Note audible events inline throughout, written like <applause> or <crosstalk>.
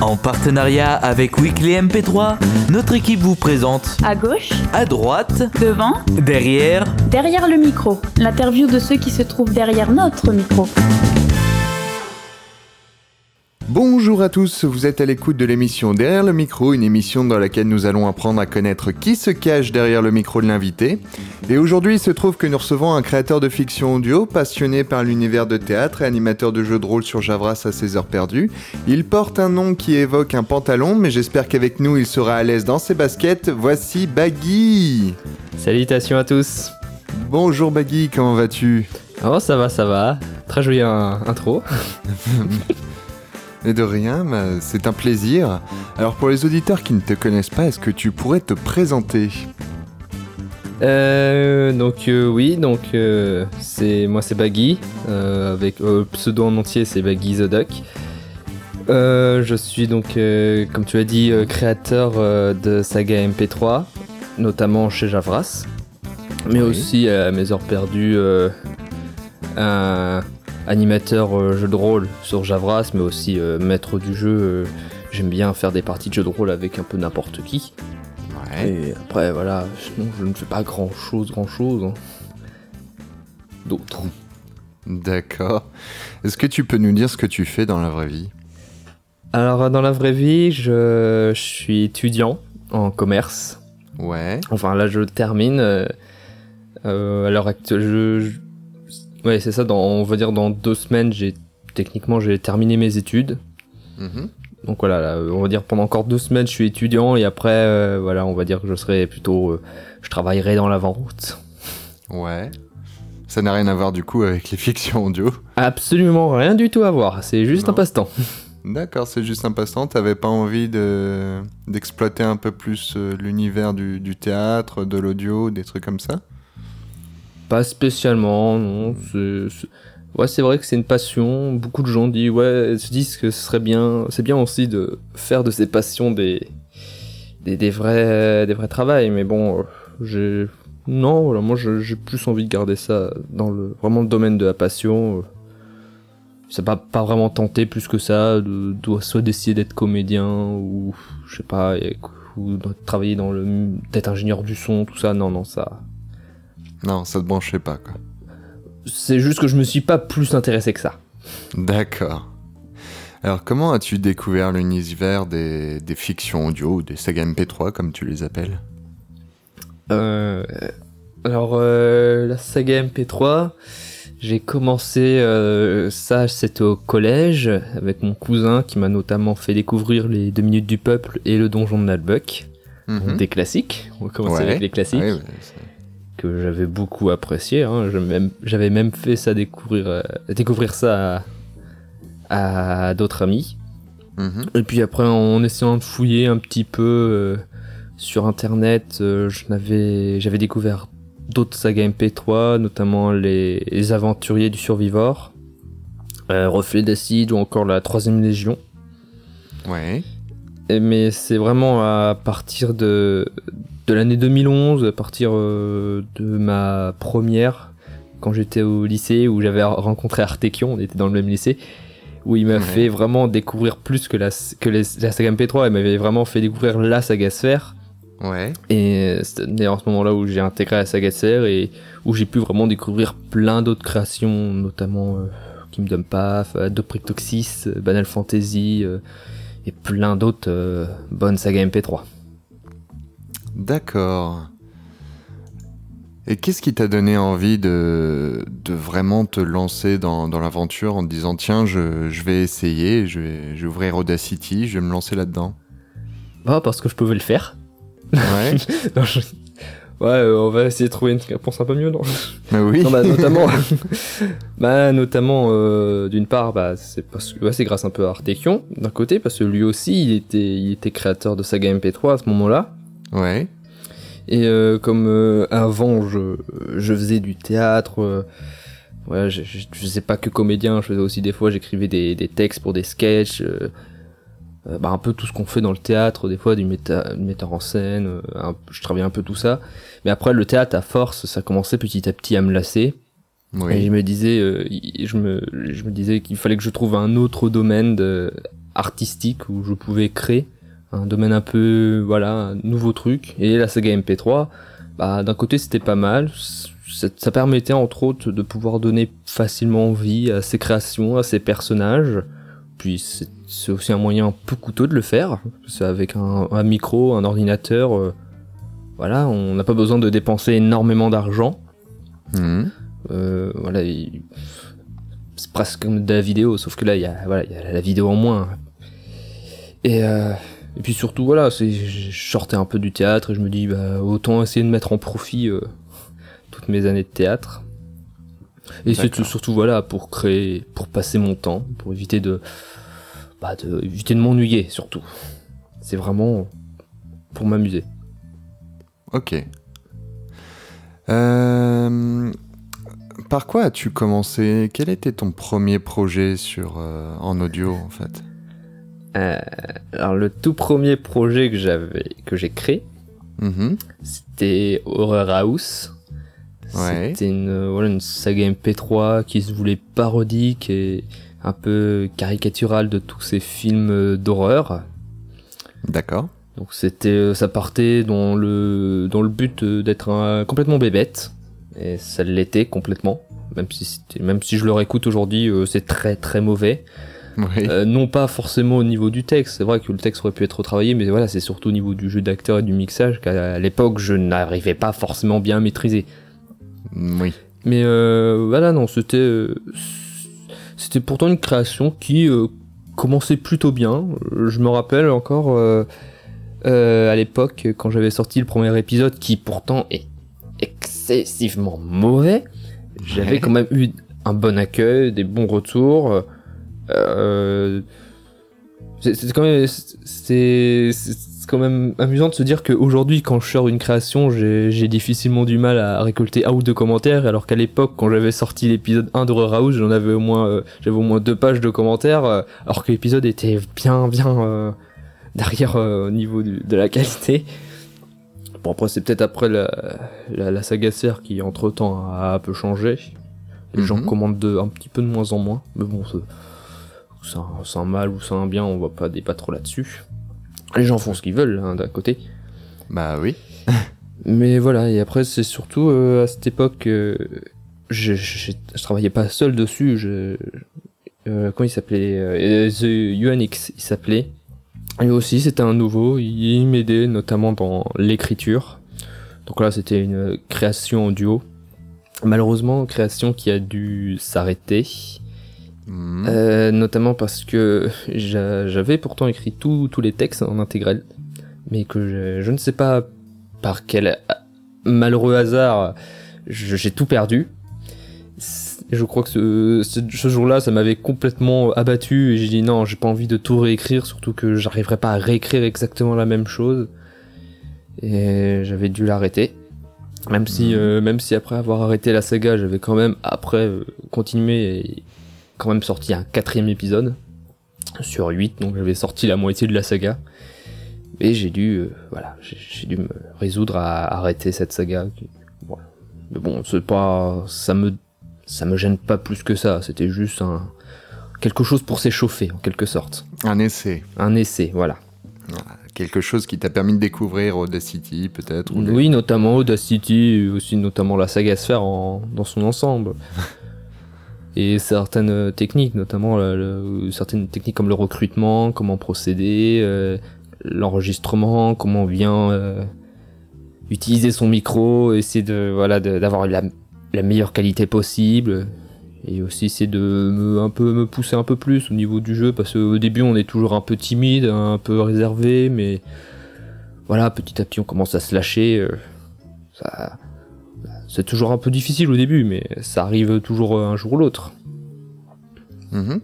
En partenariat avec Weekly MP3, notre équipe vous présente À gauche, à droite, devant, derrière, derrière le micro. L'interview de ceux qui se trouvent derrière notre micro. Bonjour à tous, vous êtes à l'écoute de l'émission Derrière le micro, une émission dans laquelle nous allons apprendre à connaître qui se cache derrière le micro de l'invité. Et aujourd'hui, il se trouve que nous recevons un créateur de fiction audio, passionné par l'univers de théâtre et animateur de jeux de rôle sur Javras à ses heures perdues. Il porte un nom qui évoque un pantalon, mais j'espère qu'avec nous, il sera à l'aise dans ses baskets. Voici Baggy Salutations à tous. Bonjour Baggy, comment vas-tu? Oh, ça va, ça va. Très jolie in- intro. <laughs> Et de rien, bah, c'est un plaisir. Alors pour les auditeurs qui ne te connaissent pas, est-ce que tu pourrais te présenter? Euh, donc euh, oui, donc euh, c'est moi c'est Baggy euh, avec euh, le pseudo en entier c'est Baggy the Duck. Euh, je suis donc euh, comme tu as dit créateur de saga MP3, notamment chez Javras, mais Oui. aussi à mes heures perdues euh, un animateur euh, jeu de rôle sur Javras, mais aussi euh, maître du jeu. euh, J'aime bien faire des parties de jeu de rôle avec un peu n'importe qui. Ouais. Et après, voilà, sinon je ne fais pas grand chose, grand chose. D'autres. D'accord. Est-ce que tu peux nous dire ce que tu fais dans la vraie vie? Alors, dans la vraie vie, je, je suis étudiant en commerce. Ouais. Enfin, là, je termine. euh, à l'heure actuelle, je- Ouais, c'est ça, dans, on va dire dans deux semaines, j'ai techniquement j'ai terminé mes études. Mhm. Donc voilà, là, on va dire pendant encore deux semaines, je suis étudiant et après, euh, voilà, on va dire que je serai plutôt, euh, je travaillerai dans l'avant-route. Ouais. Ça n'a rien à voir du coup avec les fictions audio. Absolument rien du tout à voir, c'est juste Non. un passe-temps. <laughs> D'accord, c'est juste un passe-temps. T'avais pas envie de d'exploiter un peu plus euh, l'univers du, du théâtre, de l'audio, des trucs comme ça? Pas spécialement, non. C'est, c'est- Ouais, c'est vrai que c'est une passion. Beaucoup de gens disent, ouais, se disent que ce serait bien. C'est bien aussi de faire de ces passions des des, des vrais des vrais travails. Mais bon, j'ai non, voilà, moi j'ai plus envie de garder ça dans le vraiment le domaine de la passion. Ça m'a pas vraiment tenté plus que ça de, de soit d'essayer d'être comédien ou je sais pas ou de travailler dans le d'être ingénieur du son, tout ça. Non, non, ça. Non, ça te branchait pas quoi. C'est juste que je me suis pas plus intéressé que ça. D'accord. Alors comment as-tu découvert l'univers des, des fictions audio ou des sagas MP3 comme tu les appelles? Euh, alors, euh, la saga MP3, j'ai commencé ça, ça, c'était au collège, avec mon cousin qui m'a notamment fait découvrir les 2 minutes du peuple et le donjon de Nalbuck. Mhm. Des classiques, on va commencer Ouais. avec les classiques, Ouais, ouais, c'est- que j'avais beaucoup apprécié. Hein. J'avais même, fait ça découvrir, euh, découvrir ça à, à d'autres amis. Mhm. Et puis après, en essayant de fouiller un petit peu euh, sur internet, euh, j'avais découvert d'autres sagas MP3, notamment les, les Aventuriers du Survivor, euh, Reflet d'acide ou encore la Troisième Légion. Ouais. Et- mais c'est vraiment à partir de, de l'année 2011, à partir euh, de ma première, quand j'étais au lycée, où j'avais rencontré Artekion, on était dans le même lycée, où il m'a fait vraiment découvrir plus que la, que les- la saga MP3, il m'avait vraiment fait découvrir la saga Sphère. Ouais. Et c'est à ce moment-là où j'ai intégré la saga Sphère et où j'ai pu vraiment découvrir plein d'autres créations, notamment euh, Kingdom Path, euh, Doprictoxis, euh, Banal Fantasy, euh, et plein d'autres euh, bonnes sagas MP3. D'accord. Et qu'est-ce qui t'a donné envie de, de vraiment te lancer dans, dans l'aventure en te disant tiens, je, je vais essayer, je vais, je vais ouvrir Audacity, je vais me lancer là-dedans? Ah, parce que je pouvais le faire. Ouais, <laughs> Non, je- Ouais, euh, on va essayer de trouver une réponse un peu mieux, non? Mais oui. Non, bah, notamment, <laughs> <laughs> bah, notamment euh, d'une part, bah, c'est parce que ouais, c'est grâce un peu à Artekion d'un côté, parce que lui aussi, il était, il était créateur de saga MP3 à ce moment-là. Ouais, Et euh, comme euh, avant, je, je faisais du théâtre. euh, ouais, je, je, je faisais pas que comédien, je faisais aussi des fois, j'écrivais des, des textes pour des sketchs. euh, euh, bah, un peu tout ce qu'on fait dans le théâtre, des fois du, méta, du metteur en scène, euh, un- je travaillais un peu tout ça. Mais après, le théâtre, à force, ça commençait petit à petit à me lasser. Et je me disais, euh, je me, je me disais qu'il fallait que je trouve un autre domaine de, artistique où je pouvais créer un domaine un peu, voilà, un nouveau truc. Et la saga MP3, bah, d'un côté c'était pas mal. Ça permettait entre autres de pouvoir donner facilement vie à ses créations, à ses personnages. Puis c'est aussi un moyen un peu coûteux de le faire. C'est avec un, un, micro, un ordinateur. Euh, voilà, on n'a pas besoin de dépenser énormément d'argent. Mmh. Euh, voilà, c'est presque comme de la vidéo, sauf que là, il y a, voilà, y a la vidéo en moins. Et, euh, et puis surtout, voilà, je sortais un peu du théâtre et je me dis, bah, autant essayer de mettre en profit euh, toutes mes années de théâtre. Et c'est surtout, voilà, pour créer, pour passer mon temps, pour éviter de, bah, de éviter de m'ennuyer, surtout. C'est vraiment pour m'amuser. Ok. Euh, par quoi as-tu commencé? Quel était ton premier projet sur, euh, en audio en fait? Euh, Alors le tout premier projet que j'avais, que j'ai créé, mm-hmm. c'était Horror House. C'était une, voilà, une saga MP3 qui se voulait parodique et un peu caricaturale de tous ces films d'horreur. D'accord. Donc c'était, ça partait dans le, dans le but d'être complètement bébête. Et ça l'était complètement. Même si, même si je le réécoute aujourd'hui, euh, c'est très très mauvais. Euh, non pas forcément au niveau du texte, c'est vrai que le texte aurait pu être retravaillé, mais voilà, c'est surtout au niveau du jeu d'acteur et du mixage qu'à l'époque je n'arrivais pas forcément bien à maîtriser. Oui. Mais euh, voilà, non, c'était c'était pourtant une création qui commençait plutôt bien. Je me rappelle encore à l'époque quand j'avais sorti le premier épisode, qui pourtant est excessivement mauvais, j'avais quand même eu un bon accueil, des bons retours. Euh, c'est quand même c'est quand même amusant de se dire qu'aujourd'hui quand je sors une création j'ai difficilement du mal à récolter un ou deux commentaires alors qu'à l'époque quand j'avais sorti l'épisode 1 de House j'en avais au moins euh, j'avais au moins deux pages de commentaires euh, alors que l'épisode était bien bien derrière au niveau de la qualité Bon, après, c'est peut-être après la, la, saga CR qui, entre-temps, a un peu changé. Les gens mhm. commandent de, un petit peu de moins en moins. Mais bon, un, un, mal ou un bien, on va pas débattre trop là-dessus. Les gens font ce qu'ils veulent, hein, d'un côté. Bah oui. <laughs> Mais voilà, et après, c'est surtout euh, à cette époque, euh, je, je, je, travaillais pas seul dessus. Je, euh, comment il s'appelait The UNX, il s'appelait. Et aussi, c'était un nouveau, il m'aidait notamment dans l'écriture. Donc là, c'était une création en duo. Malheureusement, création qui a dû s'arrêter. Hmm. Euh, notamment parce que j'avais pourtant écrit tous les textes en intégral, mais que je, ne sais pas par quel malheureux hasard j'ai tout perdu je crois que ce, jour-là, ça m'avait complètement abattu et j'ai dit non, j'ai pas envie de tout réécrire, surtout que j'arriverais pas à réécrire exactement la même chose. Et j'avais dû l'arrêter. Même si, mhm. euh, même si après avoir arrêté la saga, j'avais quand même après euh, continué et quand même sorti un quatrième épisode sur 8, donc j'avais sorti la moitié de la saga. Et j'ai dû, euh, voilà, j'ai dû me résoudre à arrêter cette saga. Mais bon, c'est pas, ça me ça me gêne pas plus que ça. C'était juste un quelque chose pour s'échauffer en quelque sorte. Un essai. Un essai, voilà. Quelque chose qui t'a permis de découvrir Audacity peut-être Oui, notamment Audacity, aussi notamment la saga Sphere en, dans son ensemble. <laughs> et certaines techniques, notamment certaines techniques comme le recrutement, comment procéder, euh, l'enregistrement, comment bien euh, utiliser son micro, essayer de voilà d'avoir la meilleure qualité possible. Et aussi c'est de me, un peu me pousser un peu plus au niveau du jeu parce qu'au début on est toujours un peu timide, un peu réservé, mais voilà petit à petit on commence à se lâcher. Euh, ça, c'est toujours un peu difficile au début, mais ça arrive toujours un jour ou l'autre. Mhm.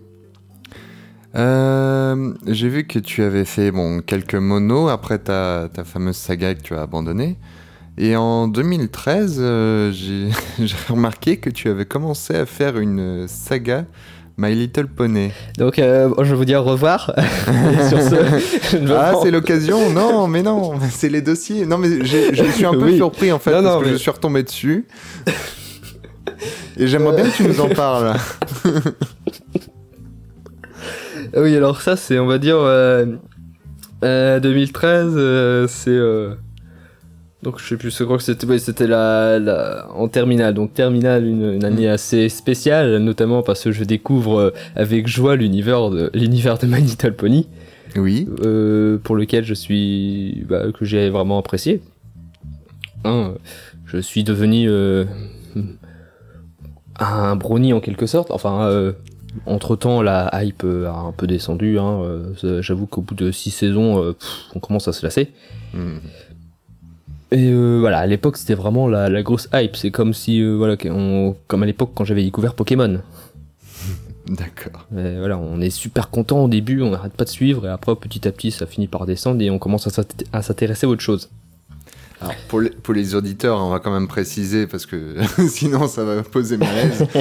Euh, j'ai vu que tu avais fait bon, quelques monos après ta, ta fameuse saga que tu as abandonnée. Et en 2013, euh, <laughs> j'ai remarqué que tu avais commencé à faire une saga My Little Pony. Donc, euh, je vais vous dire au revoir. <laughs> ah, c'est l'occasion Non, mais non, <laughs> c'est les dossiers. Non, mais je suis un peu surpris en fait, parce que je suis retombé dessus. Et j'aimerais bien que tu nous en parles. <laughs> Oui, alors ça, c'est, on va dire, euh, euh, 2013, euh, c'est. Euh, donc je sais plus, je crois que c'était, ouais, c'était la, la- en terminale. Donc terminale, une, une année assez spéciale, notamment parce que je découvre euh, avec joie l'univers de, <laughs> l'univers de My Little Pony, Oui. euh, pour lequel je suis, bah, que j'ai vraiment apprécié. Hein, je suis devenu euh, un brownie en quelque sorte. Enfin, entre temps, la hype euh, a un peu descendu. Hein, euh, J'avoue qu'au bout de six saisons, euh, pff, on commence à se lasser. Hmm. Et euh, voilà, à l'époque, c'était vraiment la, la grosse hype. C'est comme si, euh, voilà, comme à l'époque quand j'avais découvert Pokémon. <laughs> D'accord. Voilà, on est super content au début, on n'arrête pas de suivre, et après, petit à petit, ça finit par descendre et on commence à s'intéresser à autre chose. Alors, pour les, pour les auditeurs, on va quand même préciser parce que <laughs> sinon ça va poser malaise. <laughs>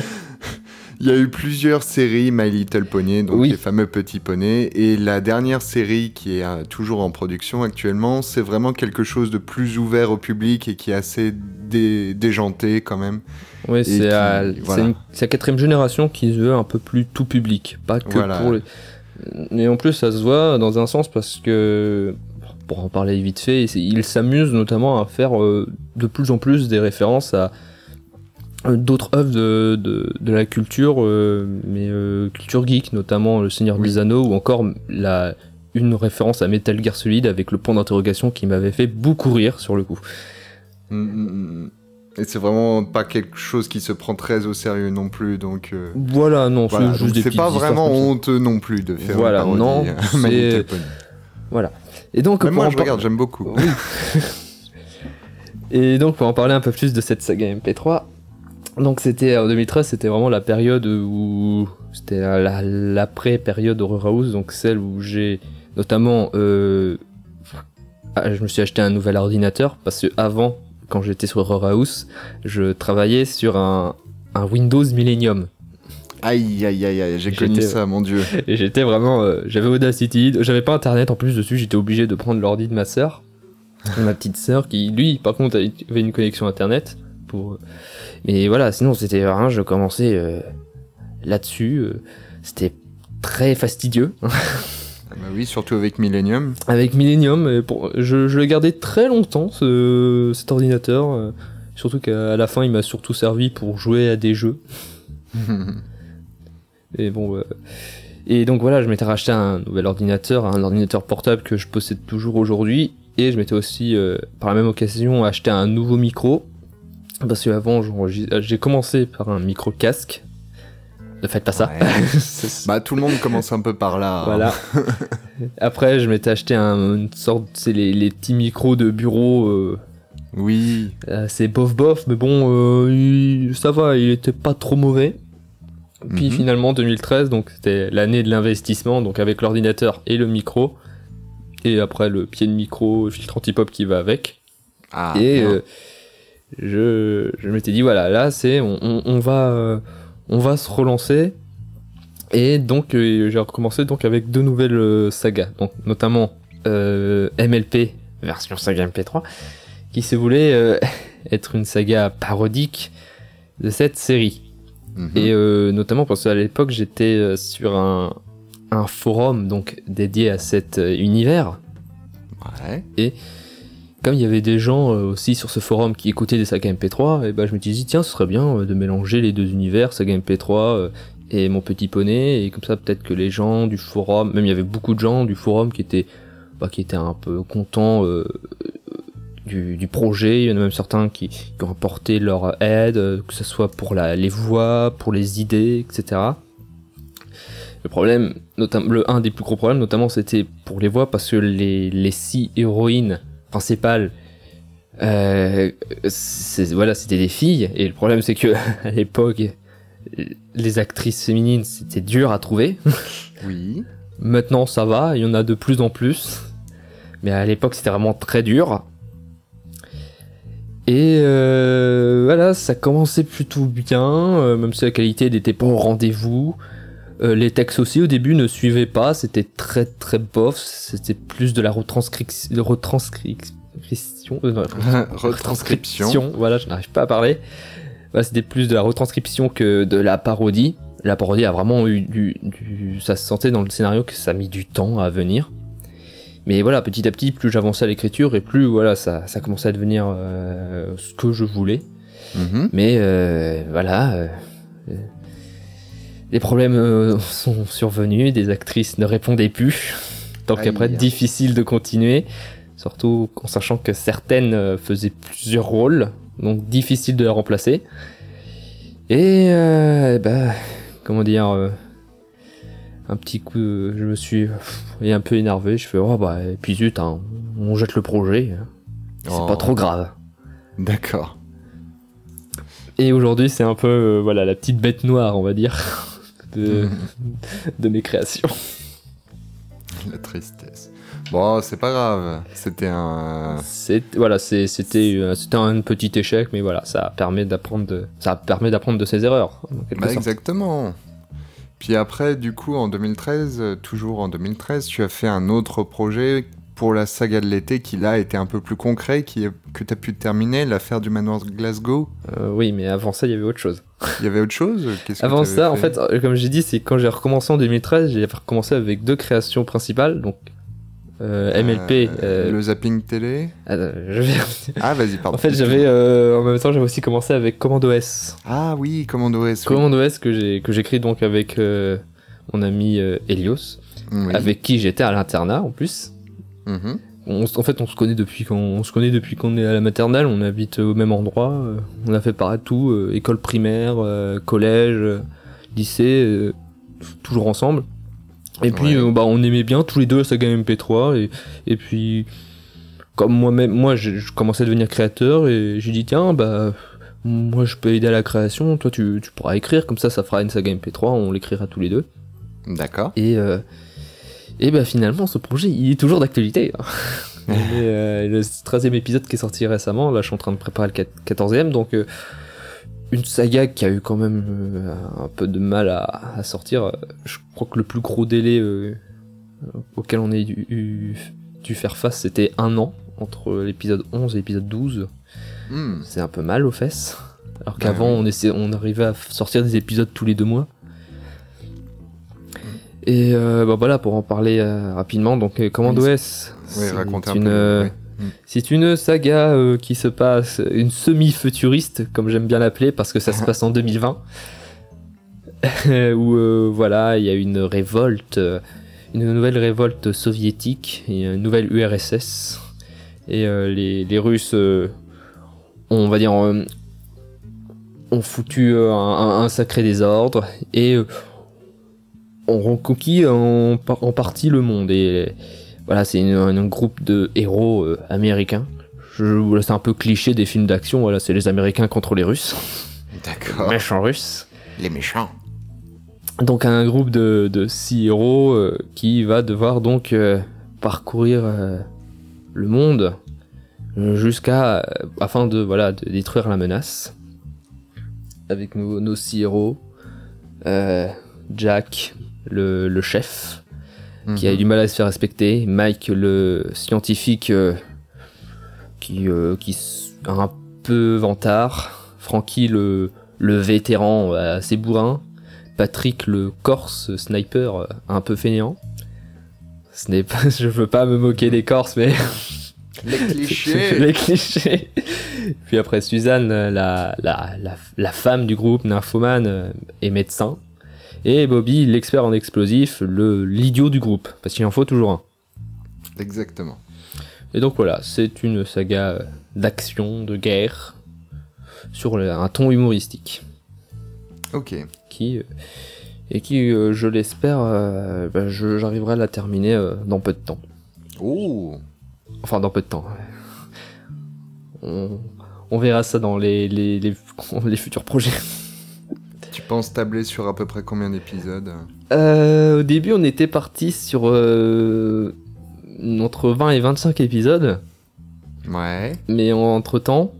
Il y a eu plusieurs séries My Little Pony, donc Oui. les fameux petits poneys, et la dernière série qui est euh, toujours en production actuellement, c'est vraiment quelque chose de plus ouvert au public et qui est assez dé- déjanté quand même. Oui, c'est voilà. la quatrième génération qui se veut un peu plus tout public, pas que Voilà. pour les... Mais en plus, ça se voit dans un sens parce que, pour en parler vite fait, ils s'amusent notamment à faire euh, de plus en plus des références à d'autres œuvres de, de, de la culture, euh, mais euh, culture geek, notamment Le Seigneur Oui. des Anneaux, ou encore la, une référence à Metal Gear Solid avec le point d'interrogation qui m'avait fait beaucoup rire sur le coup. Mm, mm, mm. Et c'est vraiment pas quelque chose qui se prend très au sérieux non plus, donc. euh, Voilà, non, voilà, c'est pas vraiment honteux non plus de faire Voilà, une non, <laughs> à My c'est- Little Pony. Et donc, Même moi je par- regarde, j'aime beaucoup. Oui. <laughs> Et donc pour en parler un peu plus de cette saga MP3, donc c'était en 2013, c'était vraiment la période où c'était la- la- l'après-période Horror House, donc celle où j'ai notamment euh, ah, je me suis acheté un nouvel ordinateur parce que avant quand j'étais sur Horror House, je travaillais sur un, un Windows Millennium. Aïe aïe aïe aïe, j'ai connu ça, mon dieu. <laughs> Et j'étais vraiment. euh, j'avais Audacity, j'avais pas internet en plus dessus, j'étais obligé de prendre l'ordi de ma sœur. ma petite sœur qui, lui, par contre, avait une connexion internet. Pour... Mais voilà, sinon c'était vraiment, je commençais euh, là-dessus. euh, c'était très fastidieux. Bah oui, surtout avec Millennium. Avec Millennium, pour... je, je l'ai gardé très longtemps, ce... cet ordinateur. euh, Surtout qu'à la fin, il m'a surtout servi pour jouer à des jeux. <laughs> Et bon, euh, et donc voilà, je m'étais racheté un nouvel ordinateur, un ordinateur portable que je possède toujours aujourd'hui, et je m'étais aussi, euh, par la même occasion, acheté un nouveau micro, parce que avant, j'enregis- j'ai commencé par un micro casque. Ne faites pas <laughs> ça. Bah tout le monde commence un peu par là. hein. voilà. <laughs> Après, je m'étais acheté un, une sorte, c'est les, les petits micros de bureau. euh, Oui. euh, c'est bof bof, mais bon, euh, il- ça va, il était pas trop mauvais. Puis Mhm. finalement 2013, donc c'était l'année de l'investissement, donc avec l'ordinateur et le micro, et après le pied de micro, le filtre anti-pop qui va avec. Ah, et euh, je, je m'étais dit voilà, là c'est on, on- on va euh, on va se relancer. Et donc euh, j'ai recommencé donc avec deux nouvelles euh, sagas, donc notamment MLP version saga MP3, qui se voulait <laughs> être une saga parodique de cette série. Mhm. Et euh, notamment parce qu'à l'époque j'étais sur un, un forum donc dédié à cet univers. Ouais. Comme il y avait des gens euh, aussi sur ce forum qui écoutaient des sagas MP3, et ben je me dit tiens ce serait bien euh, de mélanger les deux univers, saga MP3 euh, et mon petit poney, et comme ça peut-être que les gens du forum, même il y avait beaucoup de gens du forum qui étaient bah, qui étaient un peu contents du, du projet, il y en a même certains qui, qui ont apporté leur aide, que ce soit pour la, les voix, pour les idées, etc. Le problème, notamment, le un des plus gros problèmes, notamment, c'était pour les voix parce que les, les six héroïnes principales, euh, voilà, c'était des filles. Et le problème, c'est que <laughs> à l'époque, les actrices féminines, c'était dur à trouver. <laughs> Oui. Maintenant, ça va, il y en a de plus en plus. Mais à l'époque, c'était vraiment très dur. Et euh, voilà, ça commençait plutôt bien, euh, même si la qualité n'était pas au rendez-vous. Euh, les textes aussi au début ne suivaient pas, c'était très très bof, c'était plus de la retranscription, retranscription, euh, non, <laughs> Retranscription. voilà, je n'arrive pas à parler. bah, c'était plus de la retranscription que de la parodie. La parodie a vraiment eu du, du- ça se sentait dans le scénario que ça a mis du temps à venir. Mais voilà, petit à petit, plus j'avançais à l'écriture et plus voilà, ça, ça commençait à devenir euh, ce que je voulais. Mhm. Mais voilà, les problèmes euh, sont survenus, des actrices ne répondaient plus. Donc Aïe. après, difficile de continuer, surtout en sachant que certaines euh, faisaient plusieurs rôles, donc difficile de les remplacer. Et euh, ben, comment dire, euh, un petit coup, je me suis pff, et un peu énervé. Je fais oh bah et puis zut, hein, on jette le projet, hein. c'est Oh. pas trop grave. D'accord. Et aujourd'hui, c'est un peu euh, voilà la petite bête noire, on va dire, de, de mes créations. La tristesse. Bon, c'est pas grave. C'était un. Voilà, c'était euh, c'était un petit échec, mais voilà, ça permet d'apprendre de ça permet d'apprendre de ses erreurs. Bah, exactement. Puis après, du coup, en 2013, euh, toujours en 2013, tu as fait un autre projet pour la saga de l'été qui là était un peu plus concret, qui que tu as pu terminer, l'affaire du manoir de Glasgow. Euh, oui, mais avant ça, il y avait autre chose. Il y avait autre chose? Que Avant ça, en fait, euh, comme j'ai dit, c'est quand j'ai recommencé en 2013, j'ai recommencé avec deux créations principales, donc euh, MLP. Euh, Le zapping télé attends, je vais- Ah, vas-y, pardon. en fait, j'avais en même temps, j'avais aussi commencé avec Commando S. Ah oui, Commando S. oui. Commando S que j'ai que j'écris donc avec mon ami Elios, Oui. avec qui j'étais à l'internat en plus. Mhm. On en fait, on se connaît depuis qu'on on se connaît depuis qu'on est à la maternelle. On habite au même endroit. euh, on a fait partout, euh, école primaire, euh, collège, lycée, toujours ensemble. Et puis, Ouais. bah, on aimait bien tous les deux la saga MP3. Et, et puis, comme moi-même, moi, je, je commençais à devenir créateur et j'ai dit tiens, bah, moi, je peux aider à la création. Toi, tu, tu pourras écrire. Comme ça, ça fera une saga MP3. On l'écrira tous les deux. D'accord. Et, et bah finalement, ce projet, il est toujours d'actualité. hein. <laughs> Euh, le 13e épisode qui est sorti récemment, là je suis en train de préparer le 14e, donc euh, une saga qui a eu quand même euh, un peu de mal à, à sortir. Je crois que le plus gros délai auquel on a dû, eu- dû faire face, c'était un an entre l'épisode 11 et l'épisode 12. Hmm. C'est un peu mal aux fesses. Alors qu'avant, on, on arrivait à sortir des épisodes tous les deux mois. Et euh, bah voilà, pour en parler euh, rapidement, donc euh, Commando Oui, S, Oui, c'est racontez un une, peu. euh, oui. c'est une saga qui se passe, une semi-futuriste, comme j'aime bien l'appeler, parce que ça se <laughs> passe en 2020. <laughs> où voilà, il y a une révolte, une nouvelle révolte soviétique, et une nouvelle URSS. Et les, les Russes, on va dire, ont foutu un, un- un sacré désordre et ont reconquis en, en partie le monde. Et voilà, c'est un groupe de héros euh, américains. Je- C'est un peu cliché des films d'action, voilà, c'est les Américains contre les Russes, D'accord. méchants Russes. Les méchants. Donc un groupe de, de six héros euh, qui va devoir donc euh, parcourir euh, le monde jusqu'à afin de voilà de détruire la menace avec nos, nos six héros Jack le, le chef qui a eu du mal à se faire respecter Mike le scientifique euh, qui euh, qui s- a un peu vantard Frankie le le vétéran euh, assez bourrin Patrick le Corse sniper euh, un peu fainéant. Ce n'est pas, <laughs> je veux pas me moquer des Corses, mais <laughs> Les clichés. <laughs> les clichés. Puis après Suzanne, euh, la, la, la, la femme du groupe, nymphomane euh, et médecin. Et Bobby, l'expert en explosifs, le l'idiot du groupe, parce qu'il en faut toujours un. Exactement. Et donc voilà, c'est une saga euh, d'action, de guerre, sur un ton humoristique. Ok. qui euh, et qui, euh, je l'espère, bah, j'arriverai à la terminer dans peu de temps. Oh. Enfin, dans peu de temps. On, on verra ça dans les, les, les, <laughs> les futurs projets. Tu penses tabler sur à peu près combien d'épisodes Euh, au début, on était parti sur euh, entre 20 et 25 épisodes, Ouais. mais entre temps,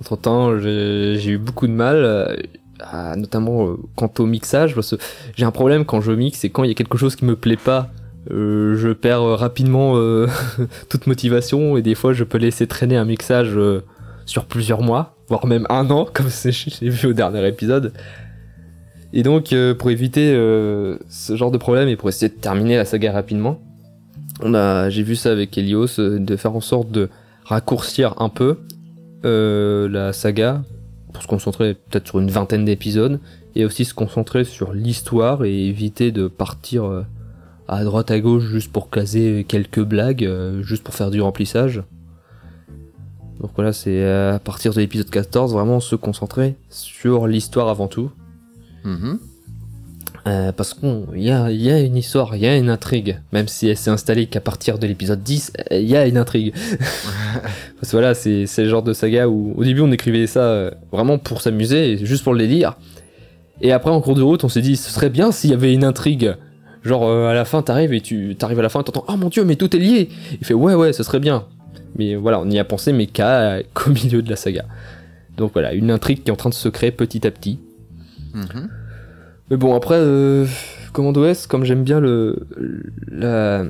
entre temps, j'ai eu beaucoup de mal. euh, à- notamment euh, quant au mixage, parce que j'ai un problème quand je mixe et quand il y a quelque chose qui me plaît pas, euh, je perds rapidement euh, <laughs> toute motivation et des fois je peux laisser traîner un mixage sur plusieurs mois. voire même un an, <laughs> comme j'ai vu au dernier épisode. Et donc, euh, pour éviter euh, ce genre de problème et pour essayer de terminer la saga rapidement, j'ai vu ça avec Helios, euh, de faire en sorte de raccourcir un peu la saga pour se concentrer peut-être sur une vingtaine d'épisodes et aussi se concentrer sur l'histoire et éviter de partir à droite à gauche juste pour caser quelques blagues, juste pour faire du remplissage. Donc voilà, c'est à partir de l'épisode 14 vraiment se concentrer sur l'histoire avant tout Mhm. Euh, parce qu'il y a, y a une histoire, il y a une intrigue, même si elle s'est installée qu'à partir de l'épisode 10, il y a une intrigue. <laughs> parce que voilà, c'est le genre de saga où au début on écrivait ça euh, vraiment pour s'amuser, juste pour le délire. Et après en cours de route on s'est dit ce serait bien s'il y avait une intrigue. Genre euh, à la fin t'arrives et tu t'arrives à la fin et t'entends oh mon dieu mais tout est lié. Il fait ouais ouais ce serait bien. Mais voilà on y a pensé mais qu'au <laughs> milieu de la saga. Donc voilà une intrigue qui est en train de se créer petit à petit. Mhm. Mais bon, après, euh, Commando S, comme j'aime bien le, la,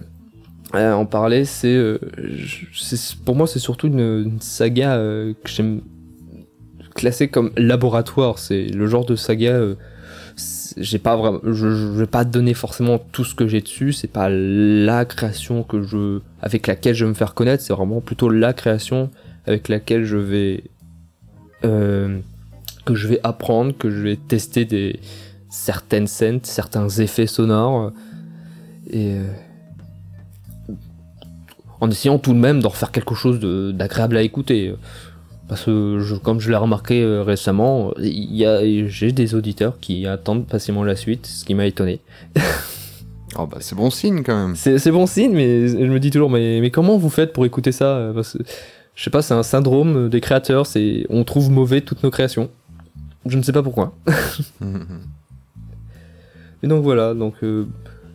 euh, en parler, c'est, euh, pour moi, c'est surtout une, saga euh, que j'aime classer comme laboratoire. C'est le genre de saga. J'ai pas vraiment, je, je, vais pas donner forcément tout ce que j'ai dessus. C'est pas la création que je, avec laquelle je vais me faire connaître. C'est vraiment plutôt la création avec laquelle je vais que je vais apprendre, que je vais tester des certaines scènes, certains effets sonores et euh, en essayant tout de même d'en refaire quelque chose d'agréable à écouter. Parce que, je, comme je l'ai remarqué euh, récemment, j'ai des auditeurs qui attendent patiemment la suite, ce qui m'a étonné. <laughs> oh bah c'est bon signe quand même. C'est bon signe, mais je me dis toujours, mais, mais comment vous faites pour écouter ça? Parce que, je sais pas, c'est un syndrome des créateurs, c'est on trouve mauvais toutes nos créations. Je ne sais pas pourquoi. <laughs> Et donc voilà, donc euh,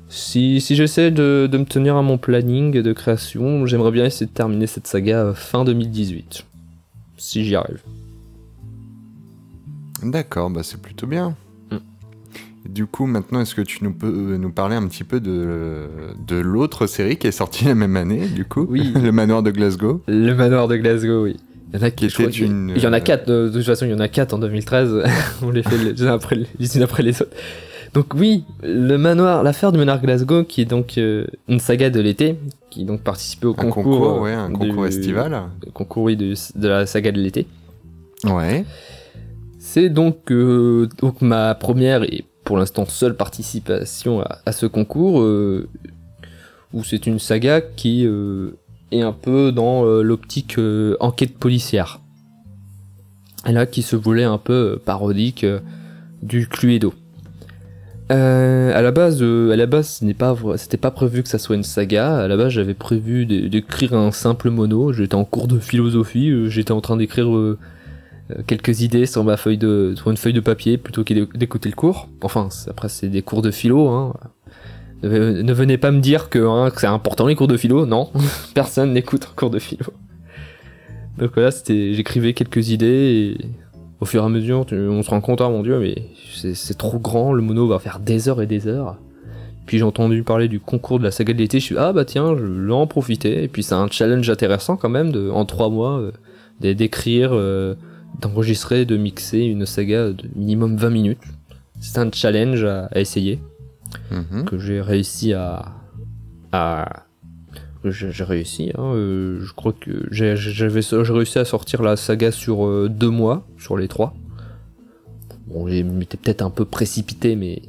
si, si j'essaie de, de, me tenir à mon planning de création, j'aimerais bien essayer de terminer cette saga euh, fin 2018. Si j'y arrive. D'accord, bah c'est plutôt bien. Mm. Du coup, maintenant, est-ce que tu nous peux euh, nous parler un petit peu de, de l'autre série qui est sortie la même année, du coup? Oui. <laughs> Le Manoir de Glasgow Le Manoir de Glasgow, oui. Il y en a, qui une... Il y en a quatre, de, toute façon, il y en a quatre en 2013. <laughs> On les fait les après les, unes après les autres. Donc oui, le manoir, l'affaire du manoir Glasgow, qui est donc euh, une saga de l'été, qui donc participait au un concours, ouais, un concours estival, concours oui, de, de, la saga de l'été. Ouais. C'est donc, euh, donc ma première et pour l'instant seule participation à, à ce concours, euh, où c'est une saga qui est un peu dans l'optique enquête policière. Et là, qui se voulait un peu parodique du Cluedo. Euh, à la base, euh, à la base, ce n'est pas, c'était pas prévu que ça soit une saga. À la base, j'avais prévu d'écrire un simple mono. J'étais en cours de philosophie. Euh, j'étais en train d'écrire euh, quelques idées sur ma feuille de, sur une feuille de papier plutôt que le cours. Enfin, après, c'est des cours de philo. Hein. Ne, ne, venez pas me dire que, hein, que c'est important les cours de philo. Non, <laughs> personne n'écoute un cours de philo. Donc voilà, c'était, j'écrivais quelques idées et au fur et à mesure, on se rend compte, ah mon dieu, mais c'est trop grand, le mono va faire des heures et des heures. Puis j'ai entendu parler du concours de la saga de l'été, je suis ah bah tiens, je vais en profiter. Et puis c'est un challenge intéressant quand même, de, en trois mois, euh, d'écrire, euh, d'enregistrer, de mixer une saga de minimum 20 minutes. C'est un challenge à, essayer, mhm. que j'ai réussi à, à j'ai réussi. Hein, euh, je crois que j'ai réussi à sortir la saga sur euh, deux mois, sur les trois. Bon, j'étais peut-être un peu précipité, mais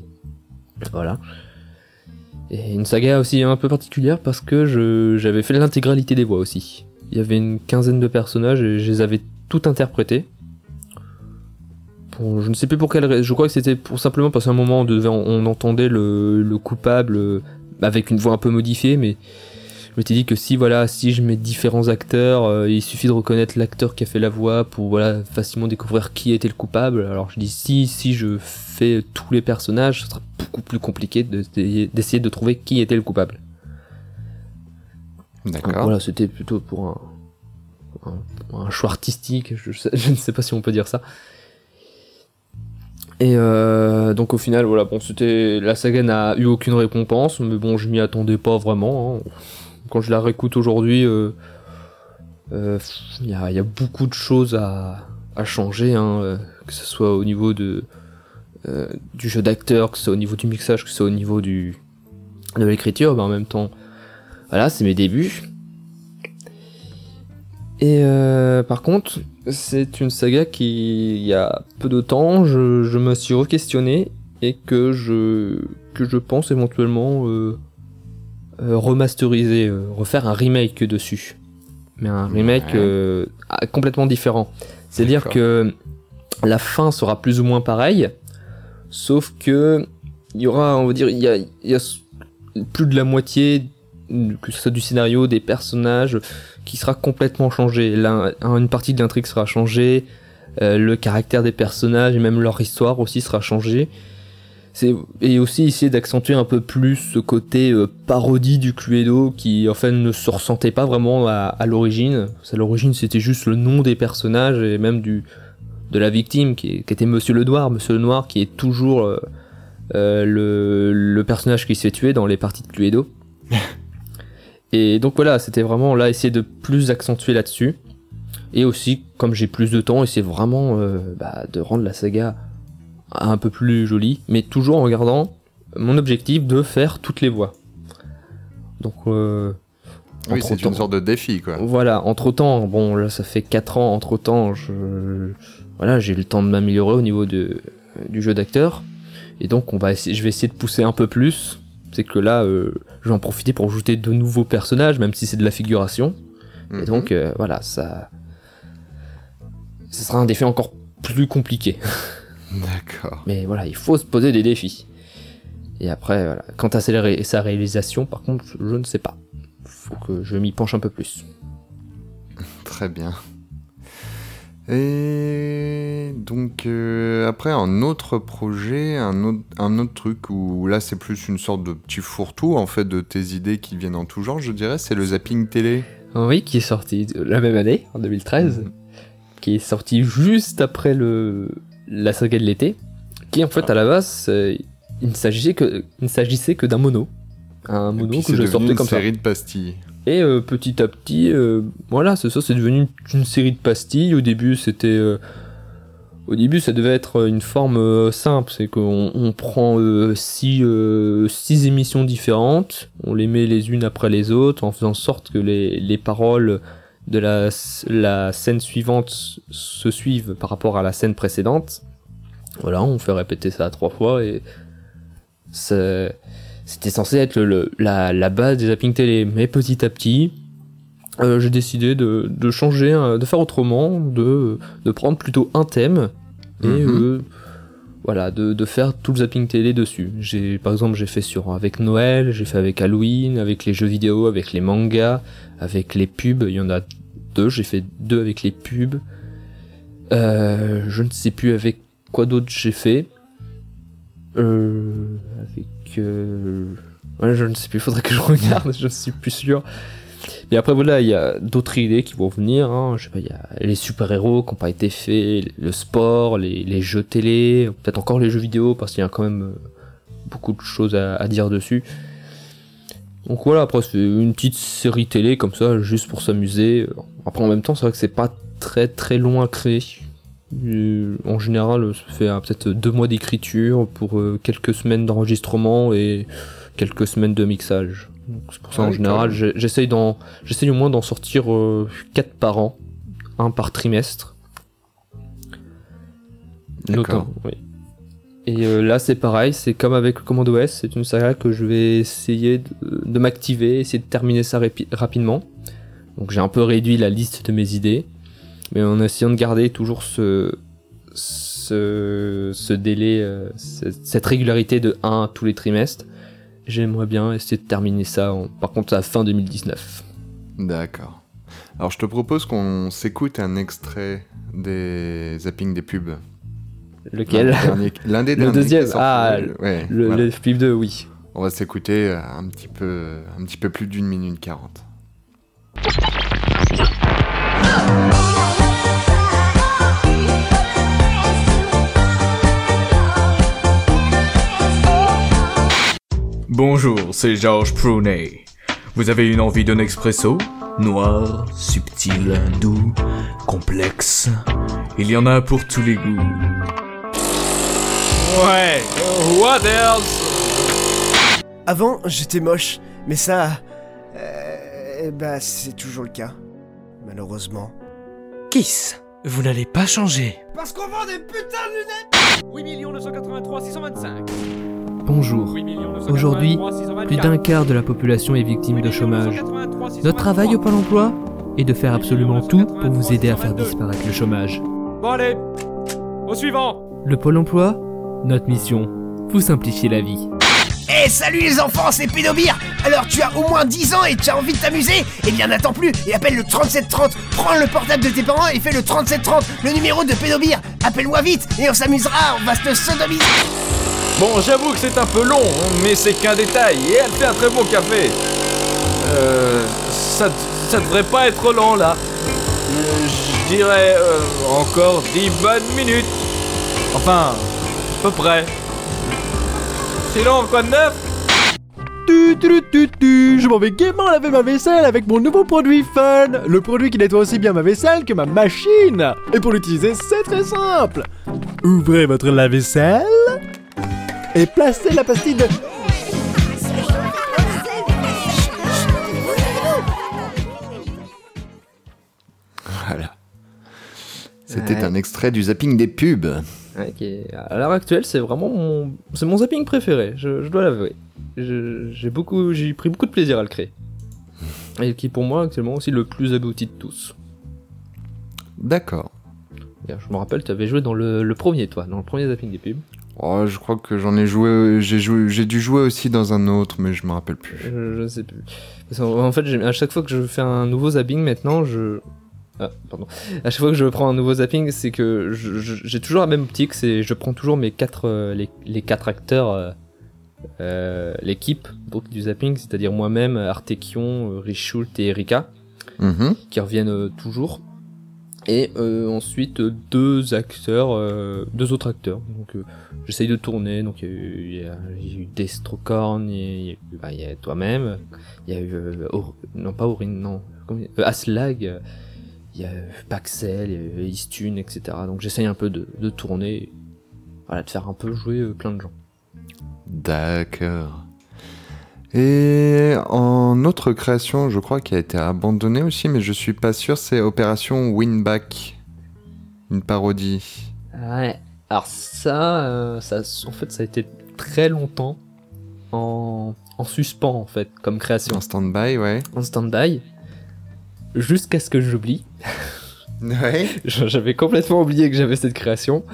voilà. Et une saga aussi un peu particulière parce que j'avais fait l'intégralité des voix aussi. Il y avait une quinzaine de personnages et je les avais tout interprétés. Je ne sais plus pour quelle raison. Je crois que c'était pour simplement parce qu'à un moment on, devait, on entendait le, le coupable euh, avec une voix un peu modifiée, mais je m'étais dit que si voilà, si je mets différents acteurs, euh, il suffit de reconnaître l'acteur qui a fait la voix pour voilà facilement découvrir qui était le coupable. Alors je dis si si je fais tous les personnages, ce sera beaucoup plus compliqué d'essayer de, trouver qui était le coupable. D'accord. Voilà, c'était plutôt pour un, un, choix artistique. Je, je, ne sais pas si on peut dire ça. Et euh, donc au final, voilà, bon, c'était la saga n'a eu aucune récompense, mais bon, je m'y attendais pas vraiment. Hein quand je la réécoute aujourd'hui, il euh, euh, y, a, beaucoup de choses à, a changé, hein, euh, que ce soit au niveau de du jeu d'acteur, que ce soit au niveau du mixage, que ce soit au niveau du de l'écriture, mais en même temps, voilà, c'est mes débuts. Et par contre, c'est une saga qui, il y a peu de temps, je, me suis re-questionné et que je que je pense éventuellement remasteriser, euh, refaire un remake dessus. Mais un remake Ouais. euh, ah, complètement différent. C'est-à-dire que la fin sera plus ou moins pareille, sauf que il y aura, on va dire, il y a, y plus de la moitié, que ce soit du scénario, des personnages, qui sera complètement changé. Une partie de l'intrigue sera changée, euh, le caractère des personnages et même leur histoire aussi sera changée. Et aussi essayer d'accentuer un peu plus ce côté euh, parodie du Cluedo qui en fait ne se ressentait pas vraiment à, à l'origine. À l'origine c'était juste le nom des personnages et même du de la victime qui, qui était Monsieur le Noir. Monsieur le Noir qui est toujours euh, euh, le, le personnage qui se fait tuer dans les parties de Cluedo. <laughs> et donc voilà, c'était vraiment là essayer de plus accentuer là-dessus. Et aussi, comme j'ai plus de temps, essayer vraiment bah, de rendre la saga un peu plus jolie, mais toujours en gardant mon objectif de faire toutes les voix. Donc, euh, Oui, c'est une sorte de défi, quoi. voilà, entre temps, bon là ça fait 4 ans, entre temps, je, voilà, j'ai eu le temps de m'améliorer au niveau de, du jeu d'acteur. Et donc on va essayer, je vais essayer de pousser un peu plus. C'est que là, euh, je vais en profiter pour ajouter de nouveaux personnages, même si c'est de la figuration. Mhm. Et donc euh, voilà, ça, ce sera un défi encore plus compliqué. <laughs> D'accord. Mais voilà, il faut se poser des défis. Et après, voilà. quant à sa, ré- sa réalisation, par contre, je ne sais pas. Faut que je m'y penche un peu plus. <laughs> Très bien. Et donc euh, après un autre projet, un autre, un autre truc où là c'est plus une sorte de petit fourre-tout en fait de tes idées qui viennent en tout genre, je dirais, c'est le zapping télé. Oui, qui est sorti la même année, en 2013, Mhm. qui est sorti juste après le la saga de l'été, qui en fait à la base, euh, il ne s'agissait que il ne s'agissait que d'un mono, un Et mono puis que je sortais une comme ça. série de pastilles. Et euh, petit à petit, euh, voilà, c'est ça, c'est devenu une, une série de pastilles. Au début, c'était, euh, au début, ça devait être une forme simple, c'est qu'on on prend six, six émissions différentes, on les met les unes après les autres, en faisant en sorte que les, les paroles de la, la scène suivante se suivent par rapport à la scène précédente. Voilà, on fait répéter ça trois fois et c'était censé être le- le- la, la base des zapping télé. Mais petit à petit, euh, j'ai décidé de, de changer, euh, de faire autrement, de, de prendre plutôt un thème et Mhm. euh, voilà, de, de faire tout le zapping télé dessus. J'ai, par exemple, j'ai fait sur avec Noël, j'ai fait avec Halloween, avec les jeux vidéo, avec les mangas, avec les pubs. Il y en a deux, j'ai fait deux avec les pubs. Euh, je ne sais plus avec quoi d'autre j'ai fait. Euh, avec. euh, Ouais, je ne sais plus, faudrait que je regarde, <laughs> je ne suis plus sûr. Et après, voilà, il y a d'autres idées qui vont venir. Hein. Je sais pas, il y a les super-héros qui n'ont pas été faits, le sport, les, jeux télé, peut-être encore les jeux vidéo, parce qu'il y a quand même euh, beaucoup de choses à, à dire dessus. Donc voilà, après, c'est une petite série télé comme ça, juste pour s'amuser. Après, en même temps, c'est vrai que c'est pas très très long à créer. Euh, en général, ça fait euh, peut-être deux mois d'écriture pour quelques semaines d'enregistrement et quelques semaines de mixage. C'est pour ça Ah en général, j'essaye d'en, j'essaye au moins d'en sortir euh, quatre par an, un par trimestre. D'accord. Oui. Et euh, là, c'est pareil, c'est comme avec le Commando S, c'est une saga que je vais essayer de, de m'activer, essayer de terminer ça rapi- rapidement. Donc j'ai un peu réduit la liste de mes idées, mais en essayant de garder toujours ce, ce, ce délai, euh, ce- cette régularité de 1 tous les trimestres. J'aimerais bien essayer de terminer ça, en- par contre, à fin 2019. D'accord. Alors je te propose qu'on s'écoute un extrait des zappings des pubs. Lequel L'un des derniers- Le deuxième, ah, ouais, Le, voilà. le flip 2, oui. On va s'écouter euh, un petit peu, un petit peu plus d'une minute quarante. Bonjour, c'est Georges Prunet. Vous avez une envie d'un expresso? Noir, subtil, doux, complexe. Il y en a pour tous les goûts. Ouais, what else? Avant, j'étais moche, mais ça. euh, bah, c'est toujours le cas. Malheureusement. Kiss, vous n'allez pas changer. Parce qu'on vend des putains de lunettes 8 983 625. Bonjour. Aujourd'hui, plus d'un quart de la population est victime de chômage. Notre travail au Pôle emploi est de faire absolument tout pour vous aider à faire disparaître le chômage. Bon allez, au suivant. Le Pôle emploi, notre mission, vous simplifier la vie. Eh salut les enfants, c'est Pédobir Alors tu as au moins 10 ans et tu as envie de t'amuser? Eh bien n'attends plus et appelle le 3730 Prends le portable de tes parents et fais le 3730 Le numéro de Pédobir Appelle-moi vite et on s'amusera, on va se sodomiser Bon, j'avoue que c'est un peu long, mais c'est qu'un détail, et elle fait un très bon café. Euh, ça, ça devrait pas être long là. Je dirais euh, encore 10 bonnes minutes. Enfin, à peu près. Sinon, quoi de neuf? Tu, tu, tu, tu, je m'en vais gaiement laver ma vaisselle avec mon nouveau produit Fun, le produit qui nettoie aussi bien ma vaisselle que ma machine. Et pour l'utiliser, c'est très simple. Ouvrez votre lave-vaisselle et placez la pastille de... Voilà. C'était Ouais. un extrait du zapping des pubs. Est- à l'heure actuelle, c'est vraiment mon, c'est mon zapping préféré. Je, je dois l'avouer. J'ai beaucoup, j'ai pris beaucoup de plaisir à le créer. Et qui pour moi actuellement aussi le plus abouti de tous. D'accord. Je me rappelle, tu avais joué dans le, le premier, toi, dans le premier zapping des pubs. Oh, je crois que j'en ai joué, j'ai joué, j'ai dû jouer aussi dans un autre, mais je me rappelle plus. Je, je sais plus. Parce en fait, à chaque fois que je fais un nouveau zapping maintenant, je. Ah, pardon. À chaque fois que je prends un nouveau zapping, c'est que j'ai toujours la même optique, c'est je prends toujours mes quatre, euh, les, les quatre acteurs, euh, euh, l'équipe donc, du zapping, c'est-à-dire moi-même, Artekion, Richult et Erika, Mhm. qui reviennent toujours. Et euh, ensuite euh, deux acteurs, euh, deux autres acteurs. Donc euh, j'essaye de tourner. Donc il y y, y a eu Destrocorn, il y bah, y a toi-même, il y a eu euh, Or- non pas Aurine, non, euh, Aslag, euh, il y a euh, Paxel, il y a Istune, etc. Donc j'essaye un peu de, de tourner, voilà, de faire un peu jouer euh, plein de gens. D'accord. Et en autre création, je crois qui a été abandonnée aussi, mais je suis pas sûr, c'est Opération Winback, une parodie. Ouais. Alors ça, euh, ça, en fait, ça a été très longtemps en, en suspens en fait, comme création, En stand-by, ouais. en stand-by, jusqu'à ce que j'oublie. <laughs> Ouais. <laughs> J'avais complètement oublié que j'avais cette création.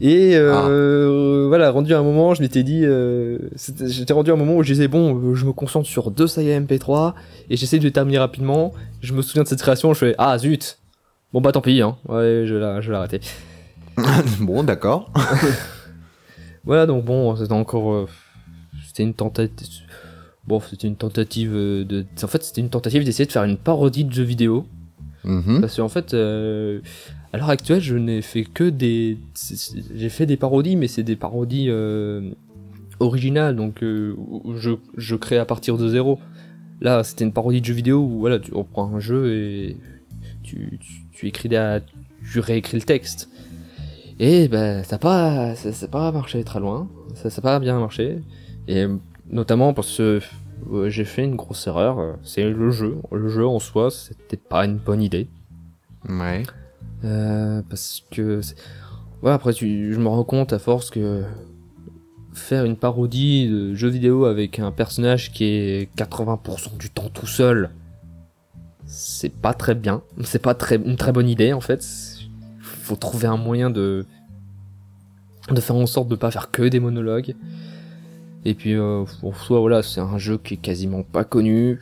Et euh, voilà, rendu à un moment, je m'étais dit, euh, j'étais rendu à un moment où je disais bon, euh, je me concentre sur deux sagas MP3 et j'essaie de les terminer rapidement. Je me souviens de cette création, je fais ah zut, bon bah tant pis, hein, ouais, je vais l'arrêter. <laughs> bon, d'accord. <laughs> Voilà, donc bon, c'était encore. euh, c'était une tentative. Bon, c'était une tentative euh, de. En fait, c'était une tentative d'essayer de faire une parodie de jeux vidéo. Mhm. Parce qu'en fait, euh, à l'heure actuelle, je n'ai fait que des. J'ai fait des parodies, mais c'est des parodies euh, originales, donc euh, je, je crée à partir de zéro. Là, c'était une parodie de jeu vidéo où voilà, tu reprends un jeu et tu, tu, tu écris la, tu réécris le texte. Et ben, ça n'a pas, ça, pas marché très loin. Ça n'a pas bien marché. Et notamment parce que euh, j'ai fait une grosse erreur. C'est le jeu. Le jeu en soi, c'était pas une bonne idée. Ouais. Euh, parce que ouais après tu, je me rends compte à force que faire une parodie de jeu vidéo avec un personnage qui est 80% du temps tout seul c'est pas très bien c'est pas très une très bonne idée en fait faut trouver un moyen de de faire en sorte de pas faire que des monologues et puis euh, en soi voilà c'est un jeu qui est quasiment pas connu